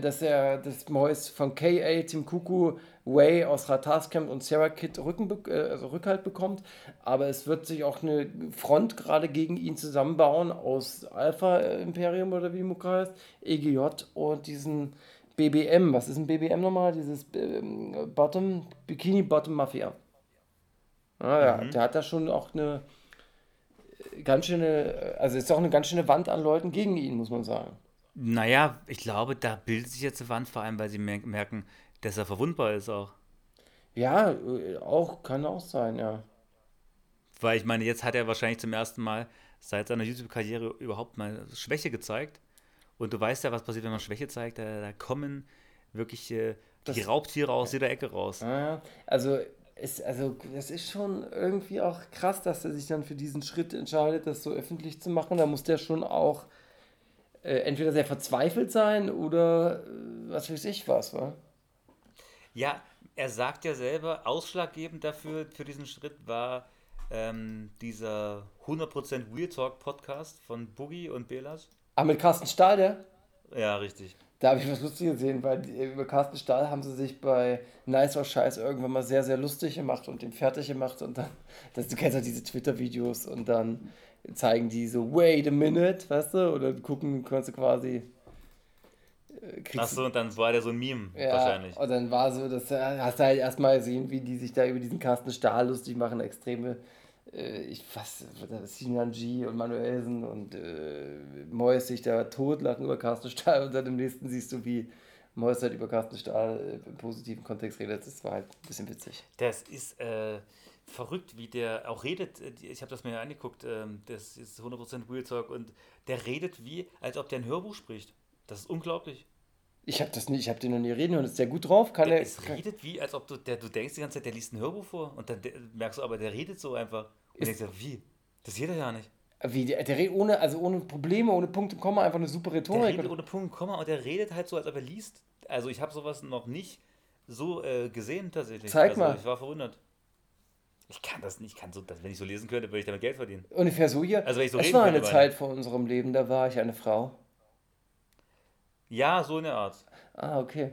[SPEAKER 6] dass er das Mois von KA, Tim Kuku, Way aus Ratascamp und Sarah Kid Rücken, äh, also Rückhalt bekommt. Aber es wird sich auch eine Front gerade gegen ihn zusammenbauen aus Alpha Imperium oder wie Muka heißt, EGJ und diesen BBM. Was ist ein BBM nochmal? Dieses ähm, Bottom, Bikini Bottom Mafia. Ah, ja, der hat da schon auch eine äh, ganz schöne, also ist auch eine ganz schöne Wand an Leuten gegen ihn, muss man sagen.
[SPEAKER 7] Naja, ich glaube, da bildet sich jetzt eine Wand, vor allem, weil sie mer- merken, dass er verwundbar ist auch.
[SPEAKER 6] Ja, äh, auch, kann auch sein, ja.
[SPEAKER 7] Weil ich meine, jetzt hat er wahrscheinlich zum ersten Mal seit seiner YouTube-Karriere überhaupt mal Schwäche gezeigt. Und du weißt ja, was passiert, wenn man Schwäche zeigt. Da, da kommen wirklich äh, die Raubtiere aus jeder Ecke raus.
[SPEAKER 6] Ja, also, es, also das ist schon irgendwie auch krass, dass er sich dann für diesen Schritt entscheidet, das so öffentlich zu machen. Da muss der schon auch äh, entweder sehr verzweifelt sein oder äh, was weiß ich was, wa?
[SPEAKER 7] Ja, er sagt ja selber, ausschlaggebend dafür, für diesen Schritt war ähm, dieser 100% Real Talk Podcast von Boogie und Belas.
[SPEAKER 6] Ah, mit Carsten Stahl, der?
[SPEAKER 7] Ja, richtig.
[SPEAKER 6] Da habe ich was Lustiges gesehen, weil die, über Carsten Stahl haben sie sich bei Nice or Scheiß irgendwann mal sehr, sehr lustig gemacht und den fertig gemacht und dann, *laughs* das, du kennst ja diese Twitter-Videos und dann zeigen die so, wait a minute, weißt du, oder gucken, kannst du quasi, äh,
[SPEAKER 7] Achso, und dann war der so ein Meme
[SPEAKER 6] ja,
[SPEAKER 7] wahrscheinlich.
[SPEAKER 6] und dann war so, dass äh, hast du halt erstmal gesehen, wie die sich da über diesen Carsten Stahl lustig machen, extreme, äh, ich was, Sinan G und Manuelsen und äh, Mois sich da totlachen über Carsten Stahl und dann im nächsten siehst du, wie Mois halt über Carsten Stahl äh, im positiven Kontext redet. Das war halt ein bisschen witzig.
[SPEAKER 7] Das ist äh, verrückt, wie der auch redet. Äh, Ich habe das mir angeguckt. Ähm, das ist 100% Real Talk und der redet wie, als ob der ein Hörbuch spricht. Das ist unglaublich.
[SPEAKER 6] Ich habe das nicht, ich habe den noch nie reden hören. Ist der gut drauf? Kann
[SPEAKER 7] Der
[SPEAKER 6] er,
[SPEAKER 7] es redet wie, als ob du, der, du denkst die ganze Zeit, der liest ein Hörbuch vor und dann de- merkst du aber, der redet so einfach. Und
[SPEAKER 6] Ist-
[SPEAKER 7] denkst du, wie? Das geht doch ja nicht.
[SPEAKER 6] Wie, der, der redet ohne, also ohne Probleme, ohne Punkt und Komma, einfach eine super
[SPEAKER 7] Der
[SPEAKER 6] Rhetorik.
[SPEAKER 7] redet ohne Punkt und Komma und der redet halt so, als ob er liest. Also ich habe sowas noch nicht so äh, gesehen tatsächlich.
[SPEAKER 6] Zeig
[SPEAKER 7] also,
[SPEAKER 6] mal.
[SPEAKER 7] Ich war verwundert. Ich kann das nicht, ich kann so, das, wenn ich so lesen könnte, würde ich damit Geld verdienen.
[SPEAKER 6] Ungefähr so hier.
[SPEAKER 7] Also wenn ich so
[SPEAKER 6] es war eine Zeit vor unserem Leben, da war ich eine Frau.
[SPEAKER 7] Ja, so in der Art.
[SPEAKER 6] Ah, okay.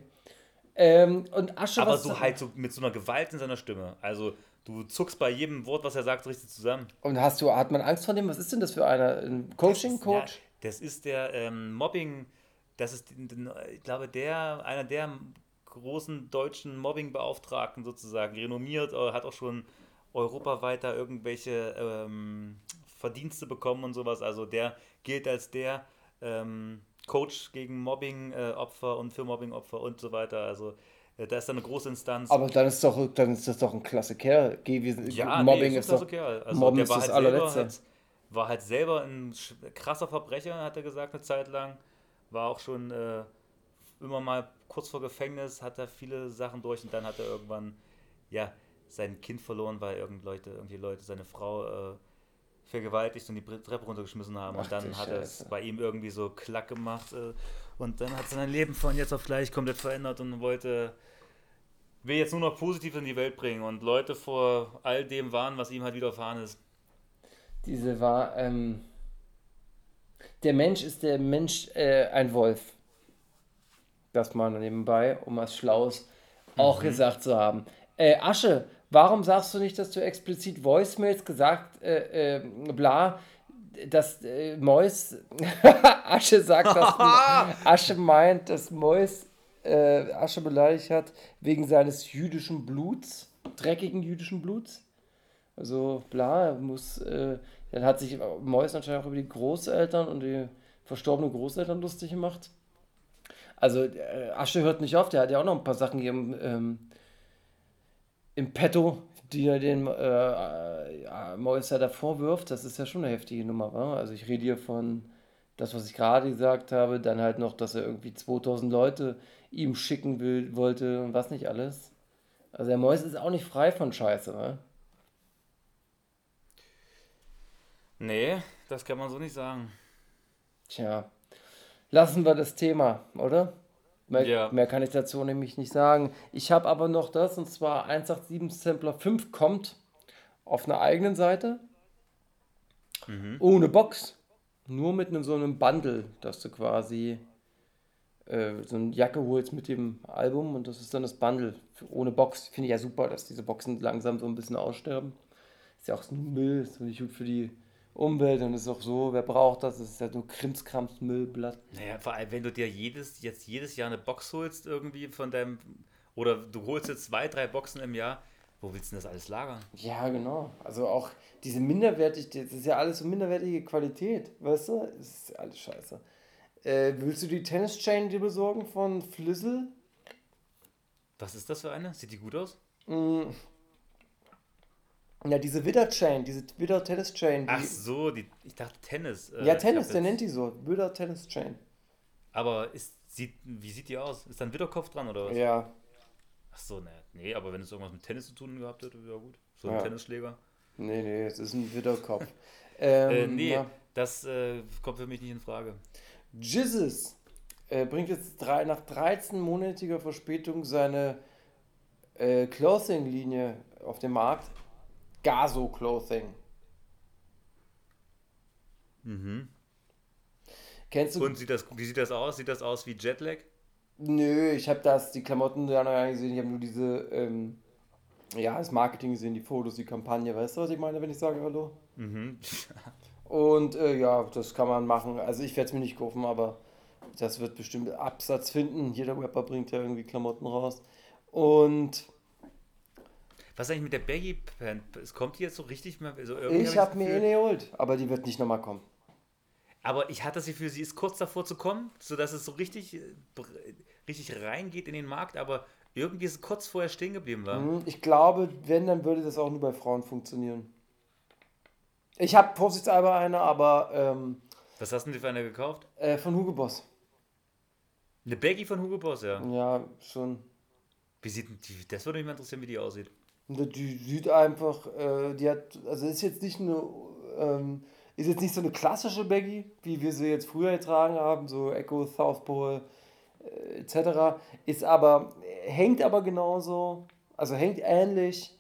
[SPEAKER 6] Ähm, und Asche,
[SPEAKER 7] Aber so halt so mit so einer Gewalt in seiner Stimme. Also du zuckst bei jedem Wort, was er sagt, richtig zusammen.
[SPEAKER 6] Und hast du, hat man Angst vor dem? Was ist denn das für einer? Ein Coaching-Coach?
[SPEAKER 7] Ja, das ist der ähm, Mobbing, das ist, ich glaube, der, einer der großen deutschen Mobbing-Beauftragten sozusagen, renommiert, äh, hat auch schon europaweit da irgendwelche ähm, Verdienste bekommen und sowas. Also der gilt als der ähm, Coach gegen Mobbing-Opfer und für Mobbing-Opfer und so weiter. Also äh, da ist da eine große Instanz.
[SPEAKER 6] Aber dann ist, doch, dann ist das doch ein klasse Kerl. Wir,
[SPEAKER 7] Ja,
[SPEAKER 6] Mobbing
[SPEAKER 7] nee,
[SPEAKER 6] ist
[SPEAKER 7] super
[SPEAKER 6] doch.
[SPEAKER 7] Kerl. Also
[SPEAKER 6] Mobben
[SPEAKER 7] der
[SPEAKER 6] ist
[SPEAKER 7] war
[SPEAKER 6] das
[SPEAKER 7] halt, selber,
[SPEAKER 6] allerletzte.
[SPEAKER 7] halt, war halt selber ein krasser Verbrecher, hat er gesagt, eine Zeit lang. War auch schon äh, immer mal kurz vor Gefängnis, hat er viele Sachen durch und dann hat er irgendwann ja sein Kind verloren, weil irgend Leute, irgendwie Leute seine Frau äh, vergewaltigt und die Treppe runtergeschmissen haben.
[SPEAKER 6] Ach
[SPEAKER 7] und dann hat er es bei ihm irgendwie so klack gemacht äh, und dann hat sein Leben von jetzt auf gleich komplett verändert und wollte will jetzt nur noch positiv in die Welt bringen und Leute vor all dem warnen, was ihm halt widerfahren ist.
[SPEAKER 6] Diese war. Ähm, der Mensch ist der Mensch äh, ein Wolf. Das mal nebenbei, um was Schlaues auch gesagt zu haben. Äh, Asche, warum sagst du nicht, dass du explizit Voicemails gesagt, äh, äh, bla, dass äh, Mois, *laughs* Asche sagt, dass *laughs* Asche meint, dass Mois äh, Asche beleidigt hat wegen seines jüdischen Bluts, dreckigen jüdischen Bluts? Also, bla, er muss, äh, dann hat sich Mois anscheinend auch über die Großeltern und die verstorbenen Großeltern lustig gemacht. Also, äh, Asche hört nicht auf, der hat ja auch noch ein paar Sachen hier im, ähm, im Petto, die er den äh, äh, ja, Mois ja da vorwirft. Das ist ja schon eine heftige Nummer, wa? Also, ich rede hier von das, was ich gerade gesagt habe, dann halt noch, dass er irgendwie 2000 Leute ihm schicken will, wollte und was nicht alles. Also, der Mois ist auch nicht frei von Scheiße, wa?
[SPEAKER 7] Nee, das kann man so nicht sagen.
[SPEAKER 6] Tja, lassen wir das Thema, oder? Mehr,
[SPEAKER 7] Ja.
[SPEAKER 6] mehr kann ich dazu nämlich nicht sagen. Ich habe aber noch das, und zwar 187 Sampler 5 kommt auf einer eigenen Seite. Ohne Box. Nur mit einem, so einem Bundle, dass du quasi äh, so eine Jacke holst mit dem Album und das ist dann das Bundle ohne Box. Finde ich ja super, dass diese Boxen langsam so ein bisschen aussterben. Ist ja auch so ein Müll, ist so nicht gut für die Umwelt und ist auch so, wer braucht das? Das ist ja nur Krimskrams Müllblatt.
[SPEAKER 7] Naja, vor allem, wenn du dir jedes, jetzt jedes Jahr eine Box holst, irgendwie von deinem. Oder du holst jetzt zwei, drei Boxen im Jahr, wo willst du denn das alles lagern?
[SPEAKER 6] Ja, genau. Also auch diese minderwertig, das ist ja alles so minderwertige Qualität, weißt du? Das ist alles scheiße. Äh, willst du die Tennis-Chain dir besorgen von Flizzle?
[SPEAKER 7] Was ist das für eine? Sieht die gut aus?
[SPEAKER 6] Mm. Ja, diese Widder-Chain, diese Widder-Tennis-Chain. die-
[SPEAKER 7] Ach so, die, ich dachte Tennis. äh,
[SPEAKER 6] Ja, Tennis, der
[SPEAKER 7] jetzt-
[SPEAKER 6] nennt die so. Widder-Tennis-Chain.
[SPEAKER 7] Aber ist, sieht, wie sieht die aus? Ist da ein Widderkopf dran oder was?
[SPEAKER 6] Ja,
[SPEAKER 7] Ach so, ne, nee, aber wenn es irgendwas mit Tennis zu tun gehabt hätte, wäre gut. So ein
[SPEAKER 6] Ja.
[SPEAKER 7] Tennisschläger.
[SPEAKER 6] nee, nee, es ist ein Widderkopf. *laughs* ähm,
[SPEAKER 7] Äh, nee,
[SPEAKER 6] ja.
[SPEAKER 7] das äh, kommt für mich nicht in Frage.
[SPEAKER 6] Jizzes äh, bringt jetzt drei, nach 13-monatiger Verspätung seine äh, Clothing-Linie auf den Markt. Gaso Clothing.
[SPEAKER 7] Mhm.
[SPEAKER 6] Kennst du?
[SPEAKER 7] Und sieht das, wie sieht das aus? Sieht das aus wie Jetlag?
[SPEAKER 6] Nö, ich habe das, die Klamotten ja noch gar nicht gesehen. Ich habe nur diese, ähm, ja, das Marketing gesehen, die Fotos, die Kampagne. Weißt du, was ich meine, wenn ich sage Hallo?
[SPEAKER 7] Mhm. *laughs*
[SPEAKER 6] Und äh, ja, das kann man machen. Also ich werde es mir nicht kaufen, aber das wird bestimmt Absatz finden. Jeder Rapper bringt ja irgendwie Klamotten raus. Und
[SPEAKER 7] Was eigentlich mit der Baggy Pant? Es kommt die jetzt so richtig mal. So irgendwie
[SPEAKER 6] ich
[SPEAKER 7] hab
[SPEAKER 6] habe
[SPEAKER 7] das
[SPEAKER 6] mir eine geholt, aber die wird nicht nochmal kommen.
[SPEAKER 7] Aber ich hatte das Gefühl, sie ist kurz davor zu kommen, sodass es so richtig, äh, richtig reingeht in den Markt, aber irgendwie ist es kurz vorher stehen geblieben war.
[SPEAKER 6] Hm, Ich glaube, wenn, dann würde das auch nur bei Frauen funktionieren. Ich habe vorsichtshalber eine, aber ähm,
[SPEAKER 7] Was hast du denn für eine gekauft?
[SPEAKER 6] äh, von Hugo Boss.
[SPEAKER 7] Eine Baggy von Hugo Boss, ja.
[SPEAKER 6] Ja, schon.
[SPEAKER 7] Wie sieht die, das würde mich mal interessieren, wie die aussieht.
[SPEAKER 6] Die sieht einfach, äh, die hat, also ist jetzt nicht eine, ähm, ist jetzt nicht so eine klassische Baggy, wie wir sie jetzt früher getragen haben, so Echo, South Pole, äh, etc. Ist aber, hängt aber genauso, also hängt ähnlich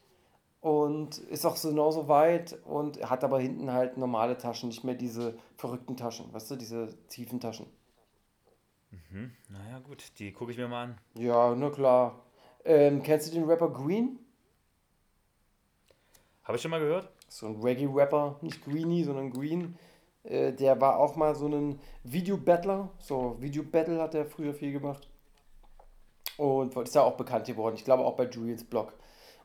[SPEAKER 6] und ist auch so genauso weit und hat aber hinten halt normale Taschen, nicht mehr diese verrückten Taschen, weißt du, diese tiefen Taschen.
[SPEAKER 7] Hm, naja, gut, die gucke ich mir mal an.
[SPEAKER 6] Ja, na klar. Ähm, kennst du den Rapper Green?
[SPEAKER 7] Habe ich schon mal gehört?
[SPEAKER 6] so ein Reggae-Rapper, nicht Greenie, sondern Green. Äh, der war auch mal so ein Video-Battler. So, Video-Battle hat er früher viel gemacht. Und ist ja auch bekannt geworden. Ich glaube auch bei Julians Blog.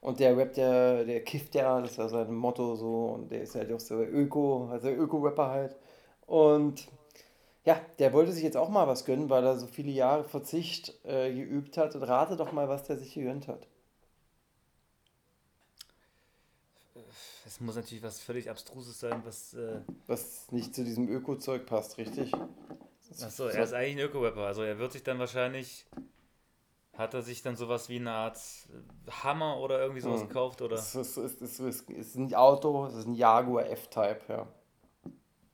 [SPEAKER 6] Und der Rap, der, der kifft ja, das ist ja sein Motto so. Und der ist halt auch so Öko, also Öko-Rapper halt. Und ja, der wollte sich jetzt auch mal was gönnen, weil er so viele Jahre Verzicht äh, geübt hat. Und rate doch mal, was der sich gegönnt hat.
[SPEAKER 7] Es muss natürlich was völlig Abstruses sein, was. Äh,
[SPEAKER 6] Was nicht zu diesem Öko-Zeug passt, richtig?
[SPEAKER 7] achso, er ist eigentlich ein Öko-Rapper. Also er wird sich dann wahrscheinlich. Hat er sich dann sowas wie eine Art äh, Hammer oder irgendwie sowas
[SPEAKER 6] Mhm.
[SPEAKER 7] gekauft? Oder?
[SPEAKER 6] Es ist, es, ist, es ist, ein Auto, es ist ein Jaguar F-Type, ja.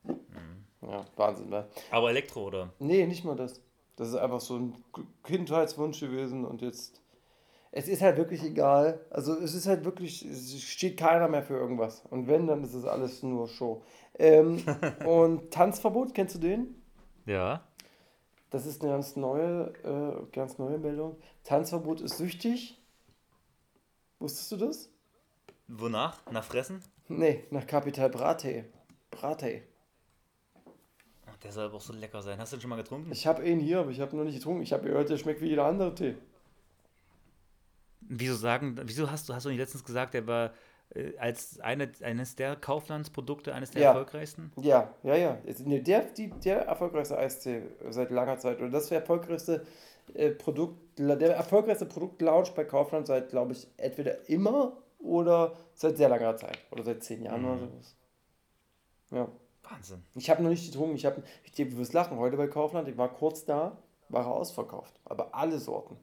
[SPEAKER 7] Mhm.
[SPEAKER 6] Ja, Wahnsinn, ne?
[SPEAKER 7] Aber Elektro, oder?
[SPEAKER 6] Nee, nicht mal das. Das ist einfach so ein Kindheitswunsch gewesen und jetzt. Es ist halt wirklich egal. Also es ist halt wirklich, es steht keiner mehr für irgendwas. Und wenn, dann ist es alles nur Show. Ähm, *laughs* und Tanzverbot, kennst du den?
[SPEAKER 7] Ja.
[SPEAKER 6] Das ist eine ganz neue, äh, ganz neue Meldung. Tanzverbot ist süchtig. Wusstest du das?
[SPEAKER 7] Wonach? Nach Fressen?
[SPEAKER 6] Nee, nach Capital Brate. Brate.
[SPEAKER 7] Der soll aber auch so lecker sein. Hast du den schon mal getrunken?
[SPEAKER 6] Ich habe ihn hier, aber ich habe noch nicht getrunken. Ich habe gehört, der schmeckt wie jeder andere Tee.
[SPEAKER 7] Wieso sagen, wieso hast du, hast du nicht letztens gesagt, der war als eine, eines der Kauflandsprodukte eines der
[SPEAKER 6] Ja.
[SPEAKER 7] erfolgreichsten?
[SPEAKER 6] Ja, ja, ja. Der, die, der erfolgreichste Eistee seit langer Zeit. Und das ist der erfolgreichste äh, Produkt, der erfolgreichste Produktlaunch bei Kaufland seit, glaube ich, entweder immer oder seit sehr langer Zeit. Oder seit zehn Jahren oder sowas. Ja.
[SPEAKER 7] Wahnsinn.
[SPEAKER 6] Ich habe noch nicht getrunken. Ich habe, ich dir wirst lachen, heute bei Kaufland, ich war kurz da, war er ausverkauft. Aber alle Sorten.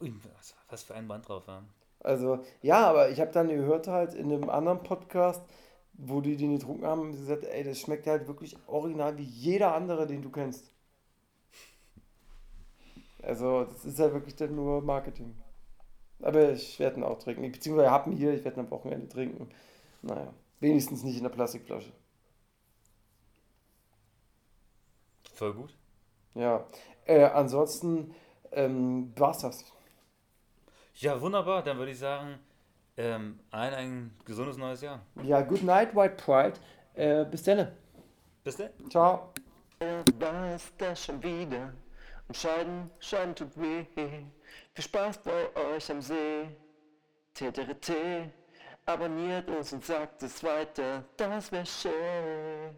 [SPEAKER 7] Was, was für ein Band drauf war.
[SPEAKER 6] Also, ja, aber ich habe dann gehört halt in einem anderen Podcast, wo die den getrunken haben, haben sie gesagt, ey, das schmeckt halt wirklich original wie jeder andere, den du kennst. Also, das ist halt wirklich dann nur Marketing. Aber ich werde ihn auch trinken. Beziehungsweise habe ihn hier, ich werde ihn am Wochenende trinken. Naja, wenigstens nicht in der Plastikflasche.
[SPEAKER 7] Voll gut.
[SPEAKER 8] Ja. Äh, ansonsten ähm, war's das.
[SPEAKER 7] Ja, wunderbar. Dann würde ich sagen, ähm, ein, ein gesundes neues Jahr.
[SPEAKER 8] Ja, good night, White Pride. Äh, bis dann.
[SPEAKER 7] Bis dann.
[SPEAKER 8] Ciao.
[SPEAKER 6] war es das schon wieder. Und Scheiden, Scheiden tut weh. Viel Spaß bei euch am See. TTRT, abonniert uns und sagt es weiter, das wär schön.